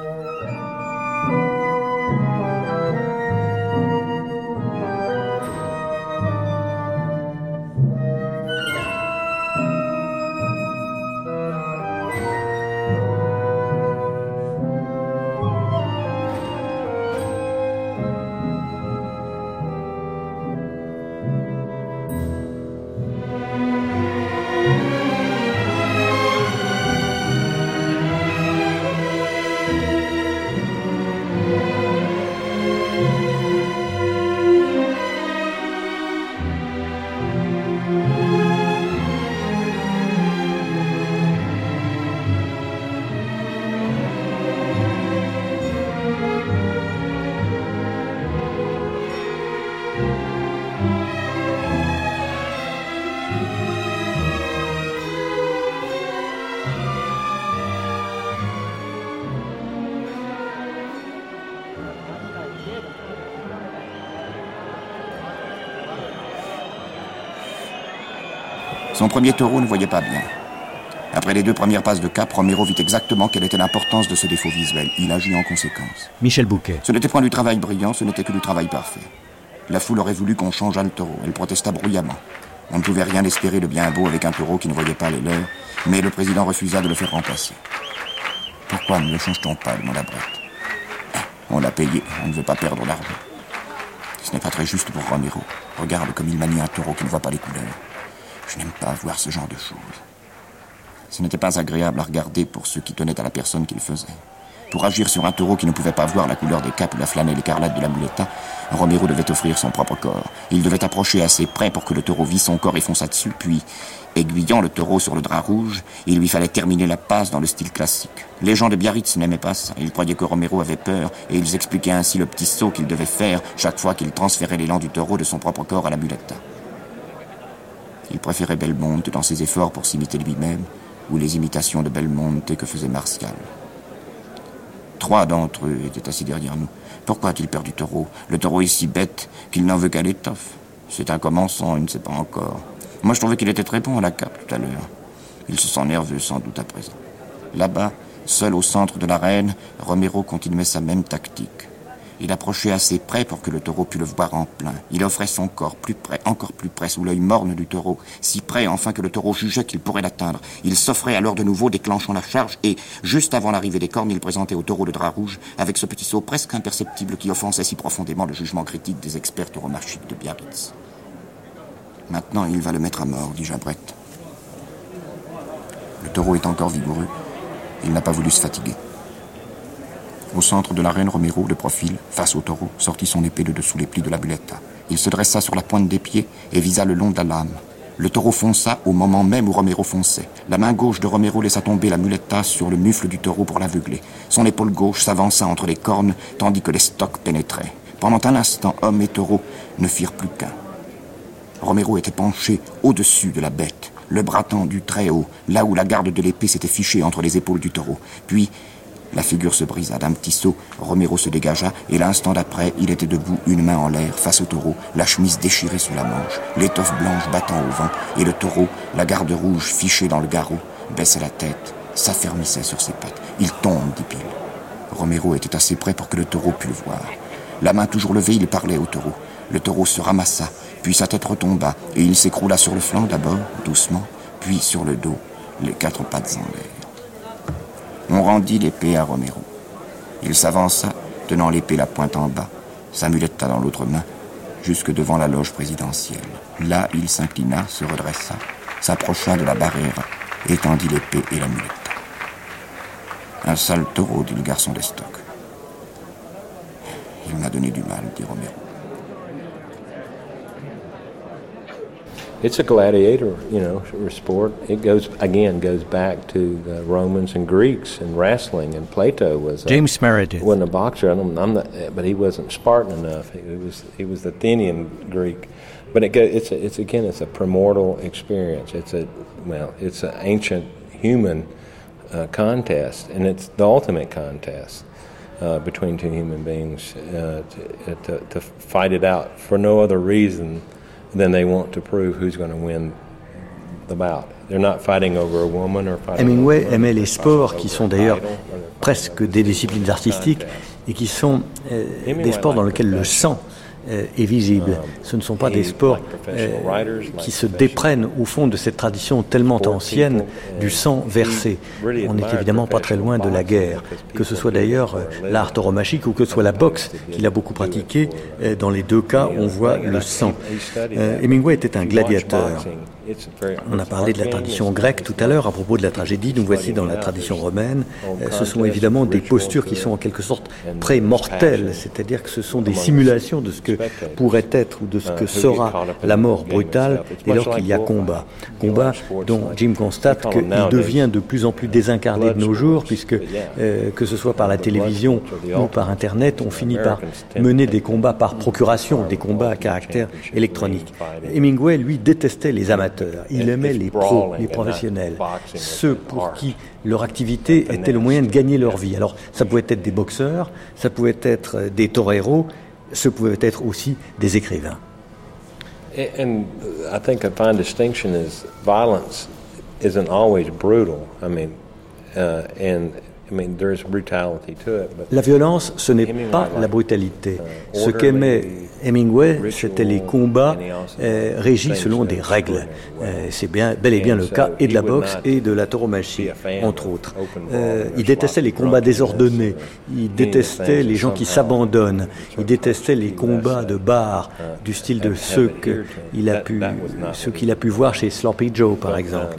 Son premier taureau ne voyait pas bien. Après les deux premières passes de cap, Romero vit exactement quelle était l'importance de ce défaut visuel. Il agit en conséquence. Michel Bouquet. Ce n'était point du travail brillant, ce n'était que du travail parfait. La foule aurait voulu qu'on changeât le taureau. Elle protesta bruyamment. On ne pouvait rien espérer de bien beau avec un taureau qui ne voyait pas les leurs, mais le président refusa de le faire remplacer. Pourquoi ne le change-t-on pas demanda Brett. Ah, on l'a payé, on ne veut pas perdre l'argent. Ce n'est pas très juste pour Romero. Regarde comme il manie un taureau qui ne voit pas les couleurs. Je n'aime pas voir ce genre de choses. Ce n'était pas agréable à regarder pour ceux qui tenaient à la personne qu'il faisait. Pour agir sur un taureau qui ne pouvait pas voir la couleur des capes ou la flanelle écarlate de la muleta, Romero devait offrir son propre corps. Il devait approcher assez près pour que le taureau vît son corps et fonça dessus, puis, aiguillant le taureau sur le drap rouge, il lui fallait terminer la passe dans le style classique. Les gens de Biarritz n'aimaient pas ça. Ils croyaient que Romero avait peur, et ils expliquaient ainsi le petit saut qu'il devait faire chaque fois qu'il transférait l'élan du taureau de son propre corps à la muleta. Il préférait Belmonte dans ses efforts pour s'imiter lui-même, ou les imitations de Belmonte que faisait Martial. Trois d'entre eux étaient assis derrière nous. Pourquoi a-t-il perdu taureau Le taureau est si bête qu'il n'en veut qu'à l'étoffe. C'est un commençant, il ne sait pas encore. Moi, je trouvais qu'il était très bon à la cape tout à l'heure. Il se sent nerveux sans doute à présent. Là-bas, seul au centre de l'arène, Romero continuait sa même tactique. Il approchait assez près pour que le taureau pût le voir en plein. Il offrait son corps plus près, encore plus près, sous l'œil morne du taureau, si près enfin que le taureau jugeait qu'il pourrait l'atteindre. Il s'offrait alors de nouveau, déclenchant la charge, et, juste avant l'arrivée des cornes, il présentait au taureau le drap rouge, avec ce petit saut presque imperceptible qui offensait si profondément le jugement critique des experts tauromachiques de Biarritz. Maintenant, il va le mettre à mort, dit Jabrette. Le taureau est encore vigoureux. Il n'a pas voulu se fatiguer. Au centre de l'arène, Romero, de profil, face au taureau, sortit son épée de dessous les plis de la buletta. Il se dressa sur la pointe des pieds et visa le long de la lame. Le taureau fonça au moment même où Romero fonçait. La main gauche de Romero laissa tomber la muletta sur le mufle du taureau pour l'aveugler. Son épaule gauche s'avança entre les cornes tandis que les stocks pénétraient. Pendant un instant, homme et taureau ne firent plus qu'un. Romero était penché au-dessus de la bête. le bras tendu très haut, là où la garde de l'épée s'était fichée entre les épaules du taureau. Puis, la figure se brisa d'un petit saut, Romero se dégagea, et l'instant d'après, il était debout, une main en l'air, face au taureau, la chemise déchirée sous la manche, l'étoffe blanche battant au vent, et le taureau, la garde rouge fichée dans le garrot, baissait la tête, s'affermissait sur ses pattes. Il tombe, dit Pile. Romero était assez près pour que le taureau pût le voir. La main toujours levée, il parlait au taureau. Le taureau se ramassa, puis sa tête retomba, et il s'écroula sur le flanc d'abord, doucement, puis sur le dos, les quatre pattes en l'air. On rendit l'épée à Romero. Il s'avança, tenant l'épée la pointe en bas, sa mulette dans l'autre main, jusque devant la loge présidentielle. Là, il s'inclina, se redressa, s'approcha de la barrière, étendit l'épée et la mulette. Un sale taureau, dit le garçon des stocks. Il m'a donné du mal, dit Romero. It's a gladiator, you know, sport. It goes again goes back to the Romans and Greeks and wrestling. And Plato was a, James Meredith wasn't a boxer. I'm, I'm not, but he wasn't Spartan enough. He was he was Athenian Greek. But it, it's a, it's again it's a primordial experience. It's a well it's an ancient human uh, contest, and it's the ultimate contest. Uh, between two human beings uh, to, to, to, fight it out for no other reason than they want to prove who's going to win the bout. They're not fighting over a woman or fighting Hemingway aimait les sports qui sont d'ailleurs presque des disciplines artistiques et qui sont euh, des sports dans lesquels le sang est visible. Ce ne sont pas des sports euh, qui se déprennent au fond de cette tradition tellement ancienne du sang versé. On n'est évidemment pas très loin de la guerre, que ce soit d'ailleurs euh, l'art tauromachique ou que ce soit la boxe qu'il a beaucoup pratiqué. Dans les deux cas, on voit le sang. Hemingway était un gladiateur. On a parlé de la tradition grecque tout à l'heure à propos de la tragédie. Nous voici dans la tradition romaine. Ce sont évidemment des postures qui sont en quelque sorte pré-mortelles, c'est-à-dire que ce sont des simulations de ce que pourrait être ou de ce que sera la mort brutale dès lors qu'il y a combat. Combat dont Jim constate qu'il devient de plus en plus désincarné de nos jours, puisque euh, que ce soit par la télévision ou par Internet, on finit par mener des combats par procuration, des combats à caractère électronique. Hemingway, lui, détestait les amateurs. Il aimait les pros, les professionnels, ceux pour qui leur activité était le moyen de gagner leur vie. Alors, ça pouvait être des boxeurs, ça pouvait être des toreros, ce pouvaient être aussi des écrivains. And I think a fine distinction is violence isn't always brutal. I mean, uh, and La violence, ce n'est pas la brutalité. Uh, ce qu'aimait Hemingway, c'était les combats euh, régis selon des règles. Euh, c'est bien, bel et bien le cas et de la boxe et de la tauromachie, entre autres. Euh, il détestait les combats désordonnés. Il détestait les gens qui s'abandonnent. Il détestait les combats de bar du style de ceux qu'il a pu, ceux qu'il a pu voir chez Sloppy Joe, par exemple.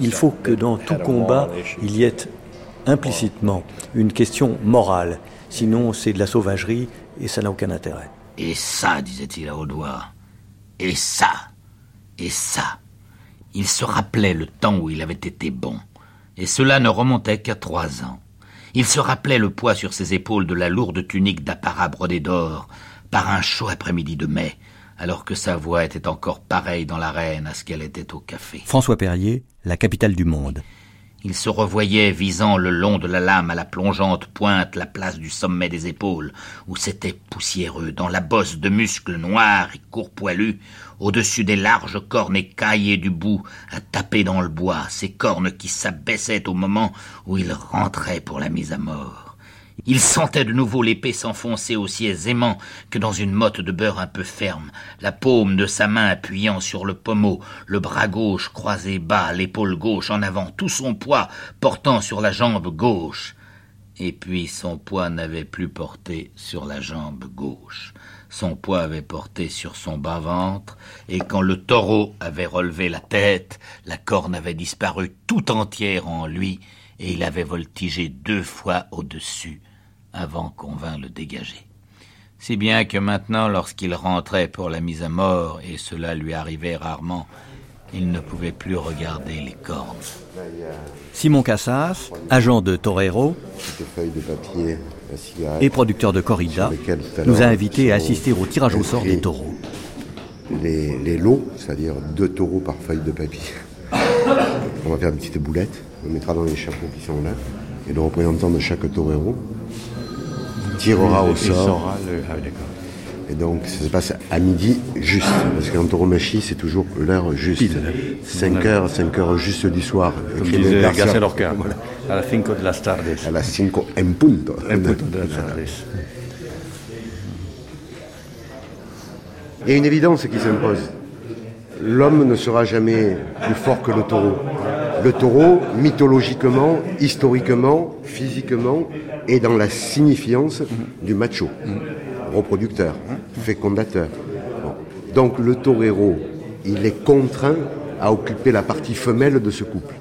il faut que dans tout combat, il y ait implicitement une question morale. Sinon, c'est de la sauvagerie et ça n'a aucun intérêt. Et ça, disait-il à haute voix, et ça, et ça. Il se rappelait le temps où il avait été bon, et cela ne remontait qu'à trois ans. Il se rappelait le poids sur ses épaules de la lourde tunique d'apparat brodé d'or, par un chaud après-midi de mai, alors que sa voix était encore pareille dans l'arène à ce qu'elle était au café. François Perrier, la capitale du monde. Il se revoyait visant le long de la lame à la plongeante pointe la place du sommet des épaules, où c'était poussiéreux, dans la bosse de muscles noirs et courpoilus, au-dessus des larges cornes écaillées du bout, à taper dans le bois, ces cornes qui s'abaissaient au moment où il rentrait pour la mise à mort. Il sentait de nouveau l'épée s'enfoncer aussi aisément que dans une motte de beurre un peu ferme, la paume de sa main appuyant sur le pommeau, le bras gauche croisé bas, l'épaule gauche en avant, tout son poids portant sur la jambe gauche. Et puis son poids n'avait plus porté sur la jambe gauche. Son poids avait porté sur son bas-ventre, et quand le taureau avait relevé la tête, la corne avait disparu tout entière en lui, et il avait voltigé deux fois au-dessus avant qu'on vînt le dégager. Si bien que maintenant, lorsqu'il rentrait pour la mise à mort, et cela lui arrivait rarement, il ne pouvait plus regarder les cornes. Simon Cassas, agent de Torero et producteur de corrida, nous a invités à assister au tirage au sort des taureaux. les, lots, c'est-à-dire deux taureaux par feuille de papier. On va faire une petite boulette, on mettra dans les chapeaux qui sont là, et le représentant de chaque torero tirera au sort. Ah et donc ça se passe à midi juste, parce qu'en tauromachie c'est toujours l'heure juste. 5 heures, 5 heures juste du soir. Comme disait Garcia Lorca, à la 5 de las tardes. À la 5 en punto. En punto de las tardes. Il y a une évidence qui s'impose. L'homme ne sera jamais plus fort que le taureau. Le taureau, mythologiquement, historiquement, physiquement, est dans la signifiance du macho, reproducteur, fécondateur. Donc le torero, il est contraint à occuper la partie femelle de ce couple.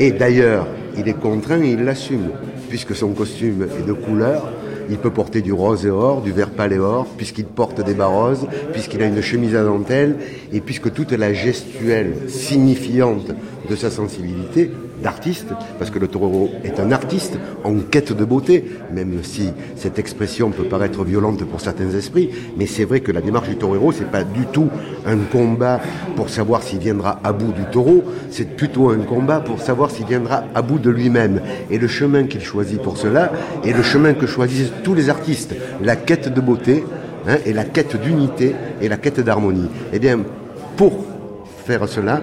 Et d'ailleurs, il est contraint et il l'assume, puisque son costume est de couleur, il peut porter du rose et or, du vert pâle et or, puisqu'il porte des baroses, puisqu'il a une chemise à dentelle, et puisque toute la gestuelle signifiante de sa sensibilité d'artiste, parce que le taureau est un artiste en quête de beauté, même si cette expression peut paraître violente pour certains esprits, mais c'est vrai que la démarche du taureau, c'est pas du tout un combat pour savoir s'il viendra à bout du taureau, c'est plutôt un combat pour savoir s'il viendra à bout de lui-même. Et le chemin qu'il choisit pour cela est le chemin que choisissent tous les artistes, la quête de beauté, hein, et la quête d'unité et la quête d'harmonie. Eh bien, pour faire cela,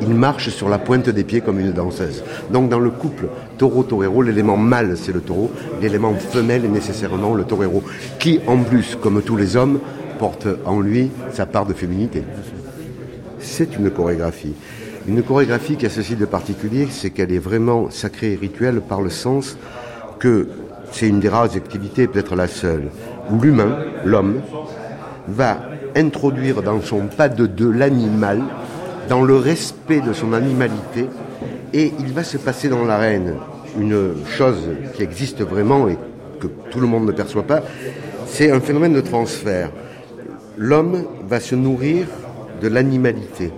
il marche sur la pointe des pieds comme une danseuse. Donc dans le couple taureau-torero, l'élément mâle c'est le taureau, l'élément femelle est nécessairement le torero, qui en plus, comme tous les hommes, porte en lui sa part de féminité. C'est une chorégraphie. Une chorégraphie qui a ceci de particulier, c'est qu'elle est vraiment sacrée et rituelle par le sens que c'est une des rares activités, peut-être la seule, où l'humain, l'homme, va introduire dans son pas de deux l'animal dans le respect de son animalité, et il va se passer dans l'arène une chose qui existe vraiment et que tout le monde ne perçoit pas, c'est un phénomène de transfert. L'homme va se nourrir de l'animalité.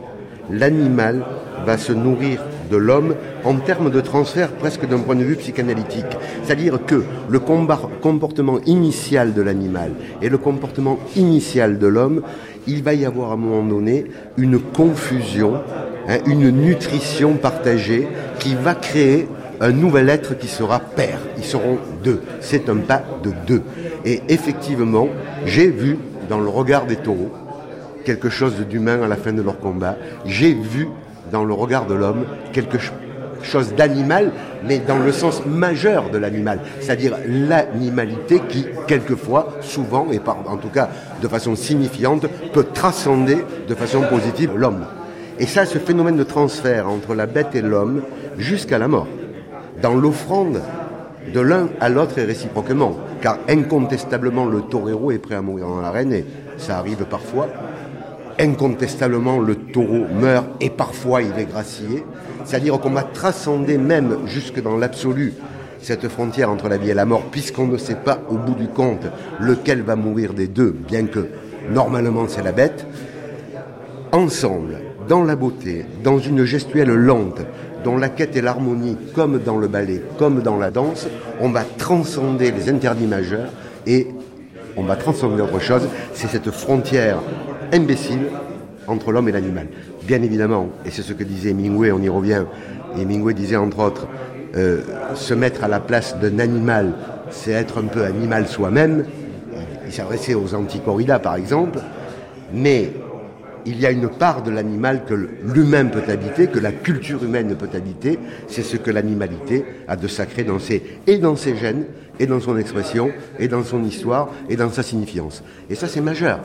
L'animal va se nourrir de l'homme en termes de transfert presque d'un point de vue psychanalytique. C'est-à-dire que le comportement initial de l'animal et le comportement initial de l'homme il va y avoir à un moment donné une confusion, hein, une nutrition partagée qui va créer un nouvel être qui sera père. Ils seront deux. C'est un pas de deux. Et effectivement, j'ai vu dans le regard des taureaux quelque chose d'humain à la fin de leur combat. J'ai vu dans le regard de l'homme quelque chose chose d'animal, mais dans le sens majeur de l'animal, c'est-à-dire l'animalité qui, quelquefois, souvent, et en tout cas de façon signifiante, peut transcender de façon positive l'homme. Et ça, ce phénomène de transfert entre la bête et l'homme jusqu'à la mort, dans l'offrande de l'un à l'autre et réciproquement, car incontestablement le torero est prêt à mourir dans l'arène, et ça arrive parfois, incontestablement le taureau meurt et parfois il est gracié. C'est-à-dire qu'on va transcender même jusque dans l'absolu cette frontière entre la vie et la mort, puisqu'on ne sait pas au bout du compte lequel va mourir des deux, bien que normalement c'est la bête. Ensemble, dans la beauté, dans une gestuelle lente, dont la quête est l'harmonie, comme dans le ballet, comme dans la danse, on va transcender les interdits majeurs et on va transcender autre chose, c'est cette frontière imbécile entre l'homme et l'animal. Bien évidemment, et c'est ce que disait Hemingway, on y revient, Hemingway disait entre autres, euh, se mettre à la place d'un animal, c'est être un peu animal soi-même. Il s'adressait aux anticorridas par exemple, mais il y a une part de l'animal que l'humain peut habiter, que la culture humaine peut habiter, c'est ce que l'animalité a de sacré dans ses, et dans ses gènes, et dans son expression, et dans son histoire, et dans sa signifiance. Et ça c'est majeur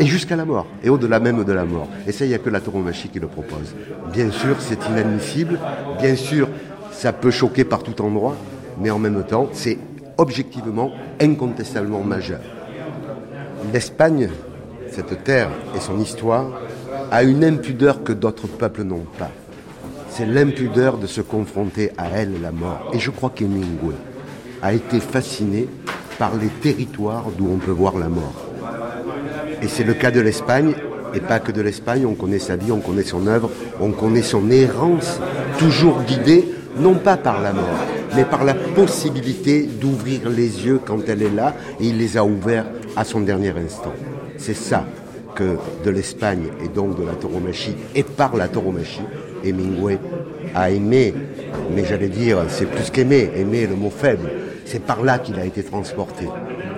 et jusqu'à la mort, et au-delà même de la mort. Et ça, il n'y a que la tauromachie qui le propose. Bien sûr, c'est inadmissible, bien sûr, ça peut choquer par tout endroit, mais en même temps, c'est objectivement, incontestablement majeur. L'Espagne, cette terre et son histoire, a une impudeur que d'autres peuples n'ont pas. C'est l'impudeur de se confronter à elle, la mort. Et je crois qu'Hemingway a été fasciné par les territoires d'où on peut voir la mort. Et c'est le cas de l'Espagne, et pas que de l'Espagne, on connaît sa vie, on connaît son œuvre, on connaît son errance, toujours guidée, non pas par la mort, mais par la possibilité d'ouvrir les yeux quand elle est là, et il les a ouverts à son dernier instant. C'est ça que de l'Espagne et donc de la tauromachie et par la tauromachie, Hemingway a aimé, mais j'allais dire, c'est plus qu'aimer, aimer le mot faible, c'est par là qu'il a été transporté,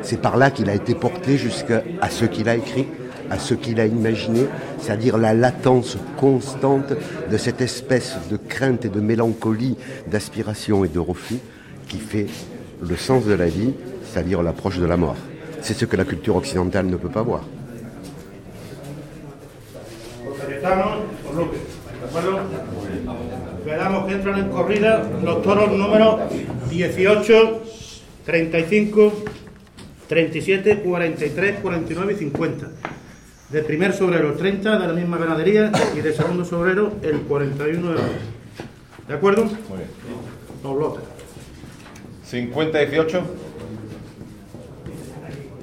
c'est par là qu'il a été porté jusqu'à ce qu'il a écrit, à ce qu'il a imaginé, c'est-à-dire la latence constante de cette espèce de crainte et de mélancolie, d'aspiration et de refus qui fait le sens de la vie, c'est-à-dire l'approche de la mort. C'est ce que la culture occidentale ne peut pas voir. En corrida los toros números 18, 35, 37, 43, 49 y 50. De primer sobrero el 30 de la misma ganadería y de segundo sobrero el 41 de la ¿De acuerdo? Muy bien. Los lotes. 50, 18.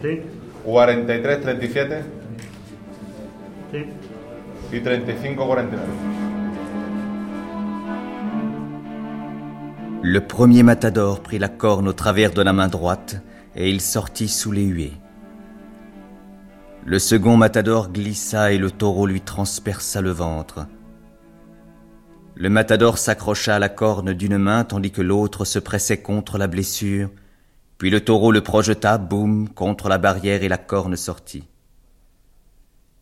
Sí. 43, 37. Sí. Y 35, 49. Le premier matador prit la corne au travers de la main droite et il sortit sous les huées. Le second matador glissa et le taureau lui transperça le ventre. Le matador s'accrocha à la corne d'une main tandis que l'autre se pressait contre la blessure, puis le taureau le projeta, boum, contre la barrière et la corne sortit.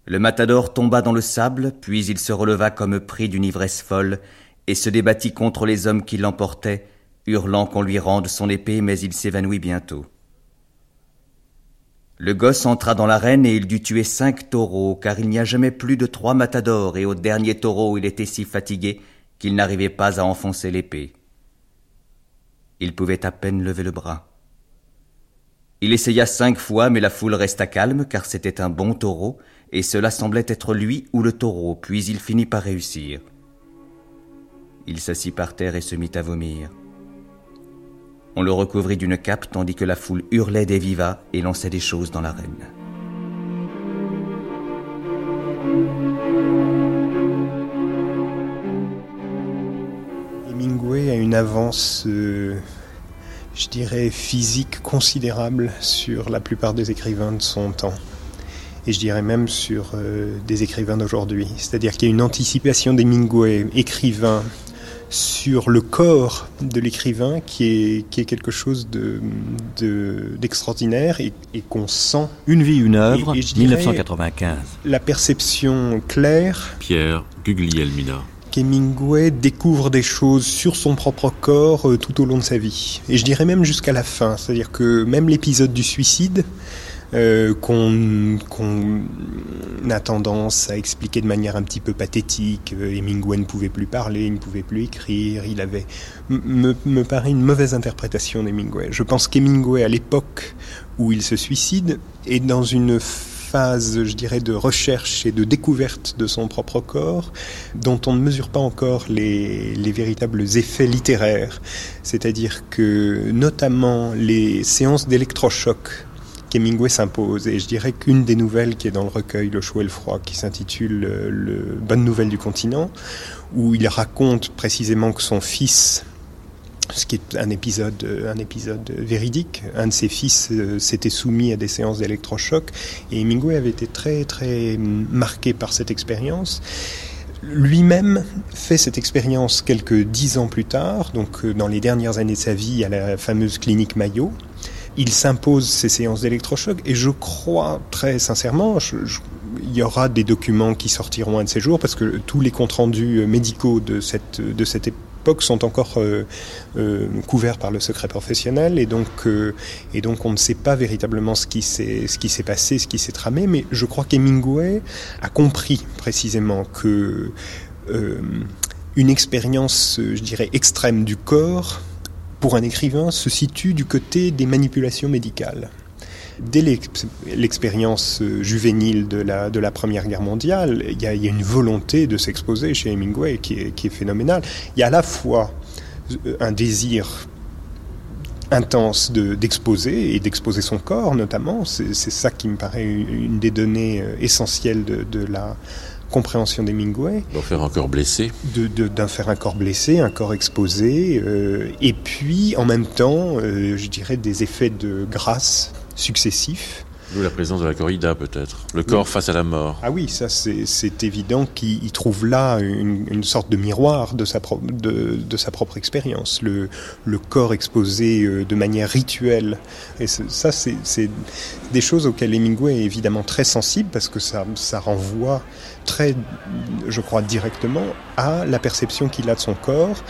Le matador tomba dans le sable, puis il se releva comme pris d'une ivresse folle et se débattit contre les hommes qui l'emportaient, hurlant qu'on lui rende son épée, mais il s'évanouit bientôt. Le gosse entra dans l'arène et il dut tuer cinq taureaux, car il n'y a jamais plus de trois matadors, et au dernier taureau il était si fatigué qu'il n'arrivait pas à enfoncer l'épée. Il pouvait à peine lever le bras. Il essaya cinq fois, mais la foule resta calme, car c'était un bon taureau, et cela semblait être lui ou le taureau, puis il finit par réussir. Il s'assit par terre et se mit à vomir. On le recouvrit d'une cape tandis que la foule hurlait des vivas et lançait des choses dans l'arène. Hemingway a une avance, euh, je dirais, physique considérable sur la plupart des écrivains de son temps. Et je dirais même sur euh, des écrivains d'aujourd'hui. C'est-à-dire qu'il y a une anticipation d'Hemingway, écrivain, sur le corps de l'écrivain qui est, qui est quelque chose d'extraordinaire de, et, et qu'on sent. Une vie, une œuvre, 1995. La perception claire. Pierre Guglielmina. Qu'Hemingway découvre des choses sur son propre corps euh, tout au long de sa vie. Et je dirais même jusqu'à la fin. C'est-à-dire que même l'épisode du suicide, euh, qu'on a tendance à expliquer de manière un petit peu pathétique. Euh, Hemingway ne pouvait plus parler, il ne pouvait plus écrire, il avait... Me, me paraît une mauvaise interprétation d'Hemingway. Je pense qu'Hemingway, à l'époque où il se suicide, est dans une phase, je dirais, de recherche et de découverte de son propre corps, dont on ne mesure pas encore les, les véritables effets littéraires. C'est-à-dire que, notamment, les séances d'électrochoc qu'Hemingway s'impose. Et je dirais qu'une des nouvelles qui est dans le recueil Le chaud et le froid, qui s'intitule euh, le Bonne nouvelle du continent, où il raconte précisément que son fils, ce qui est un épisode, euh, un épisode véridique, un de ses fils euh, s'était soumis à des séances d'électrochoc, et Hemingway avait été très très marqué par cette expérience lui-même fait cette expérience quelques dix ans plus tard, donc dans les dernières années de sa vie à la fameuse clinique Mayo, il s'impose ces séances d'électrochoc et je crois très sincèrement, il y aura des documents qui sortiront un de ces jours parce que tous les comptes rendus médicaux de cette, de cette époque sont encore euh, euh, couverts par le secret professionnel et donc, euh, et donc on ne sait pas véritablement ce qui s'est ce qui s'est passé, ce qui s'est tramé, mais je crois qu'Hemingway a compris précisément que une expérience, je dirais, extrême du corps pour un écrivain, se situe du côté des manipulations médicales. Dès l'expérience euh, juvénile de la, Première Guerre mondiale, il y a, une volonté de s'exposer chez Hemingway qui est, phénoménale. Il y a à la fois euh, un désir intense d'exposer et d'exposer son corps notamment. C'est ça qui me paraît une des données euh, essentielles de la compréhension d'Hemingway. D'en faire un corps blessé. D'en faire un corps blessé, un corps exposé, euh, et puis en même temps, euh, je dirais, des effets de grâce successifs D'où la présence de la corrida peut-être, le corps face à la mort. Ah oui, ça c'est évident qu'il trouve là une, sorte de miroir de sa, de, de sa propre expérience, le, le, corps exposé euh, de manière rituelle. Et ça c'est des choses auxquelles Hemingway est évidemment très sensible parce que ça, ça renvoie très, je crois, directement à la perception qu'il a de son corps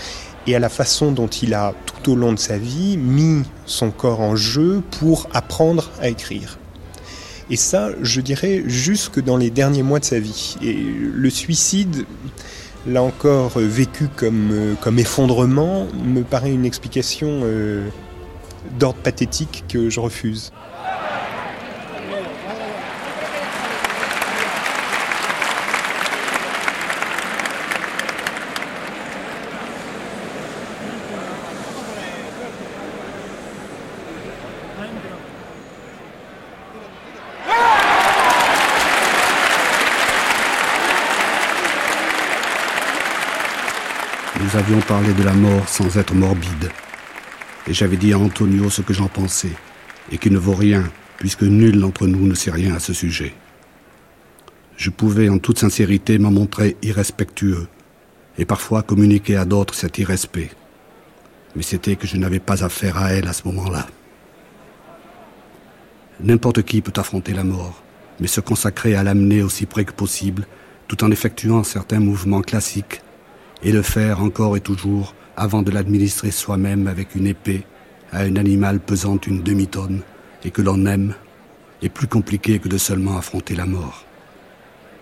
et à la façon dont il a, tout au long de sa vie, mis son corps en jeu pour apprendre à écrire. Et ça, je dirais, jusque dans les derniers mois de sa vie. Et le suicide, là encore, vécu comme, euh, comme effondrement, me paraît une explication euh, d'ordre pathétique que je refuse. Avions parlé de la mort sans être morbide. Et j'avais dit à Antonio ce que j'en pensais, et qui ne vaut rien, puisque nul d'entre nous ne sait rien à ce sujet. Je pouvais en toute sincérité m'en montrer irrespectueux, et parfois communiquer à d'autres cet irrespect. Mais c'était que je n'avais pas affaire à elle à ce moment-là. N'importe qui peut affronter la mort, mais se consacrer à l'amener aussi près que possible, tout en effectuant certains mouvements classiques et le faire encore et toujours avant de l'administrer soi-même avec une épée à un animal pesant une demi-tonne et que l'on aime est plus compliqué que de seulement affronter la mort.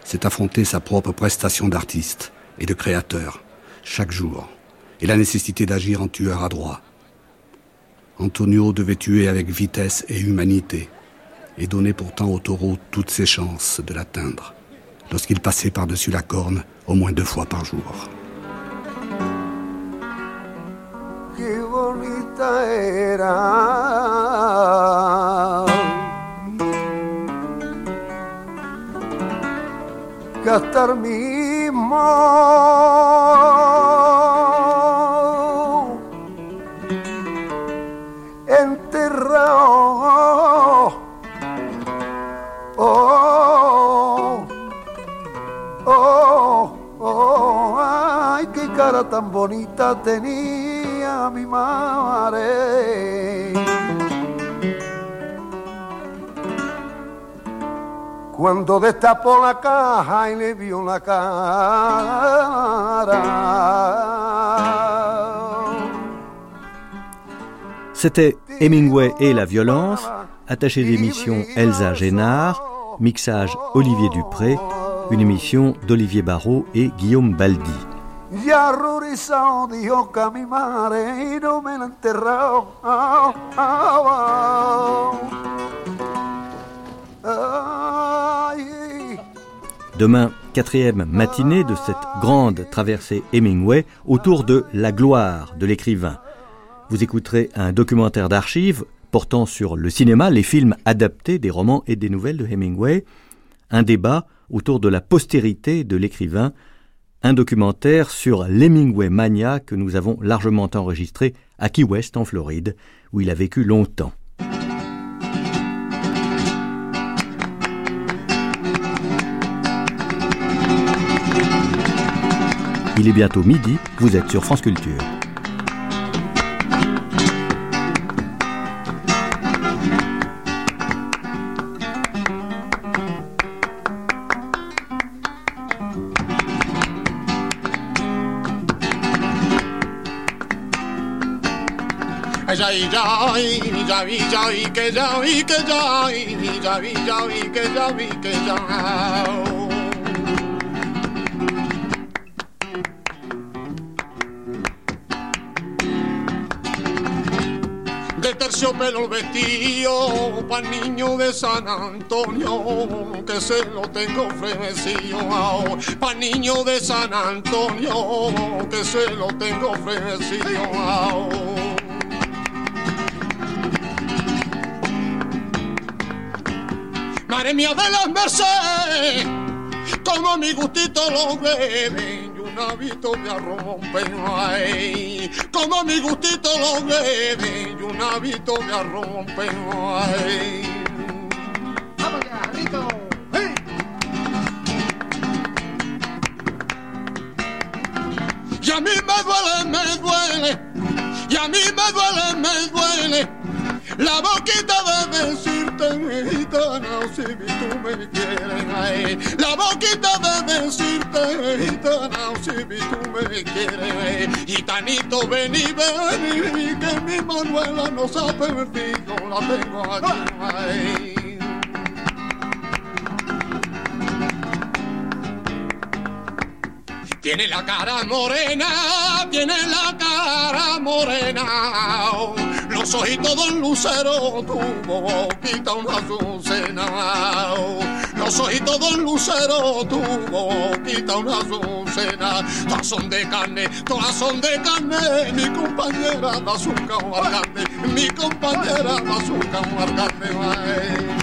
C'est affronter sa propre prestation d'artiste et de créateur, chaque jour, et la nécessité d'agir en tueur à droit. Antonio devait tuer avec vitesse et humanité, et donnait pourtant au taureau toutes ses chances de l'atteindre, lorsqu'il passait par-dessus la corne au moins deux fois par jour. Era gastar mismo enterrado oh, oh, oh, ay qué cara tan bonita tenía C'était Hemingway et la violence, attaché d'émission Elsa Génard, mixage Olivier Dupré, une émission d'Olivier Barrault et Guillaume Baldi. Demain, quatrième matinée de cette grande traversée Hemingway autour de la gloire de l'écrivain. Vous écouterez un documentaire d'archives portant sur le cinéma, les films adaptés des romans et des nouvelles de Hemingway, un débat autour de la postérité de l'écrivain un documentaire sur l'Hemingway Mania que nous avons largement enregistré à Key West en Floride, où il a vécu longtemps. Il est bientôt midi, vous êtes sur France Culture. Jai jai jai jai ke jai ke jai jai jai ke jai ke jai de terciopelo el vestido pa' niño de San Antonio, que se lo tengo ofrecido. Pa' niño de San Antonio, que se lo tengo ofrecido. Madre de las Mercedes, como mi gustito lo beben y un hábito me arrompen. Ay, como mi gustito lo beben y un hábito me arrompen. Ay. ¡Vamos ya, Rito! Y a mí me duele, me duele, y a mí me duele, me duele, la boquita de decir gitana, si tú me quieres. La boquita de decirte, gitana, si tú me quieres, gitanito, ven y ven, que mi Manuela no se ha perdido, la tengo aquí. Tiene la cara morena, tiene la cara morena. Los ojitos de un lucero, tu boquita una azucena. Los ojitos de un lucero, tu boquita una azucena. Todas son de carne, todas son de carne. Mi compañera da azúcar carne, mi compañera da azúcar carne.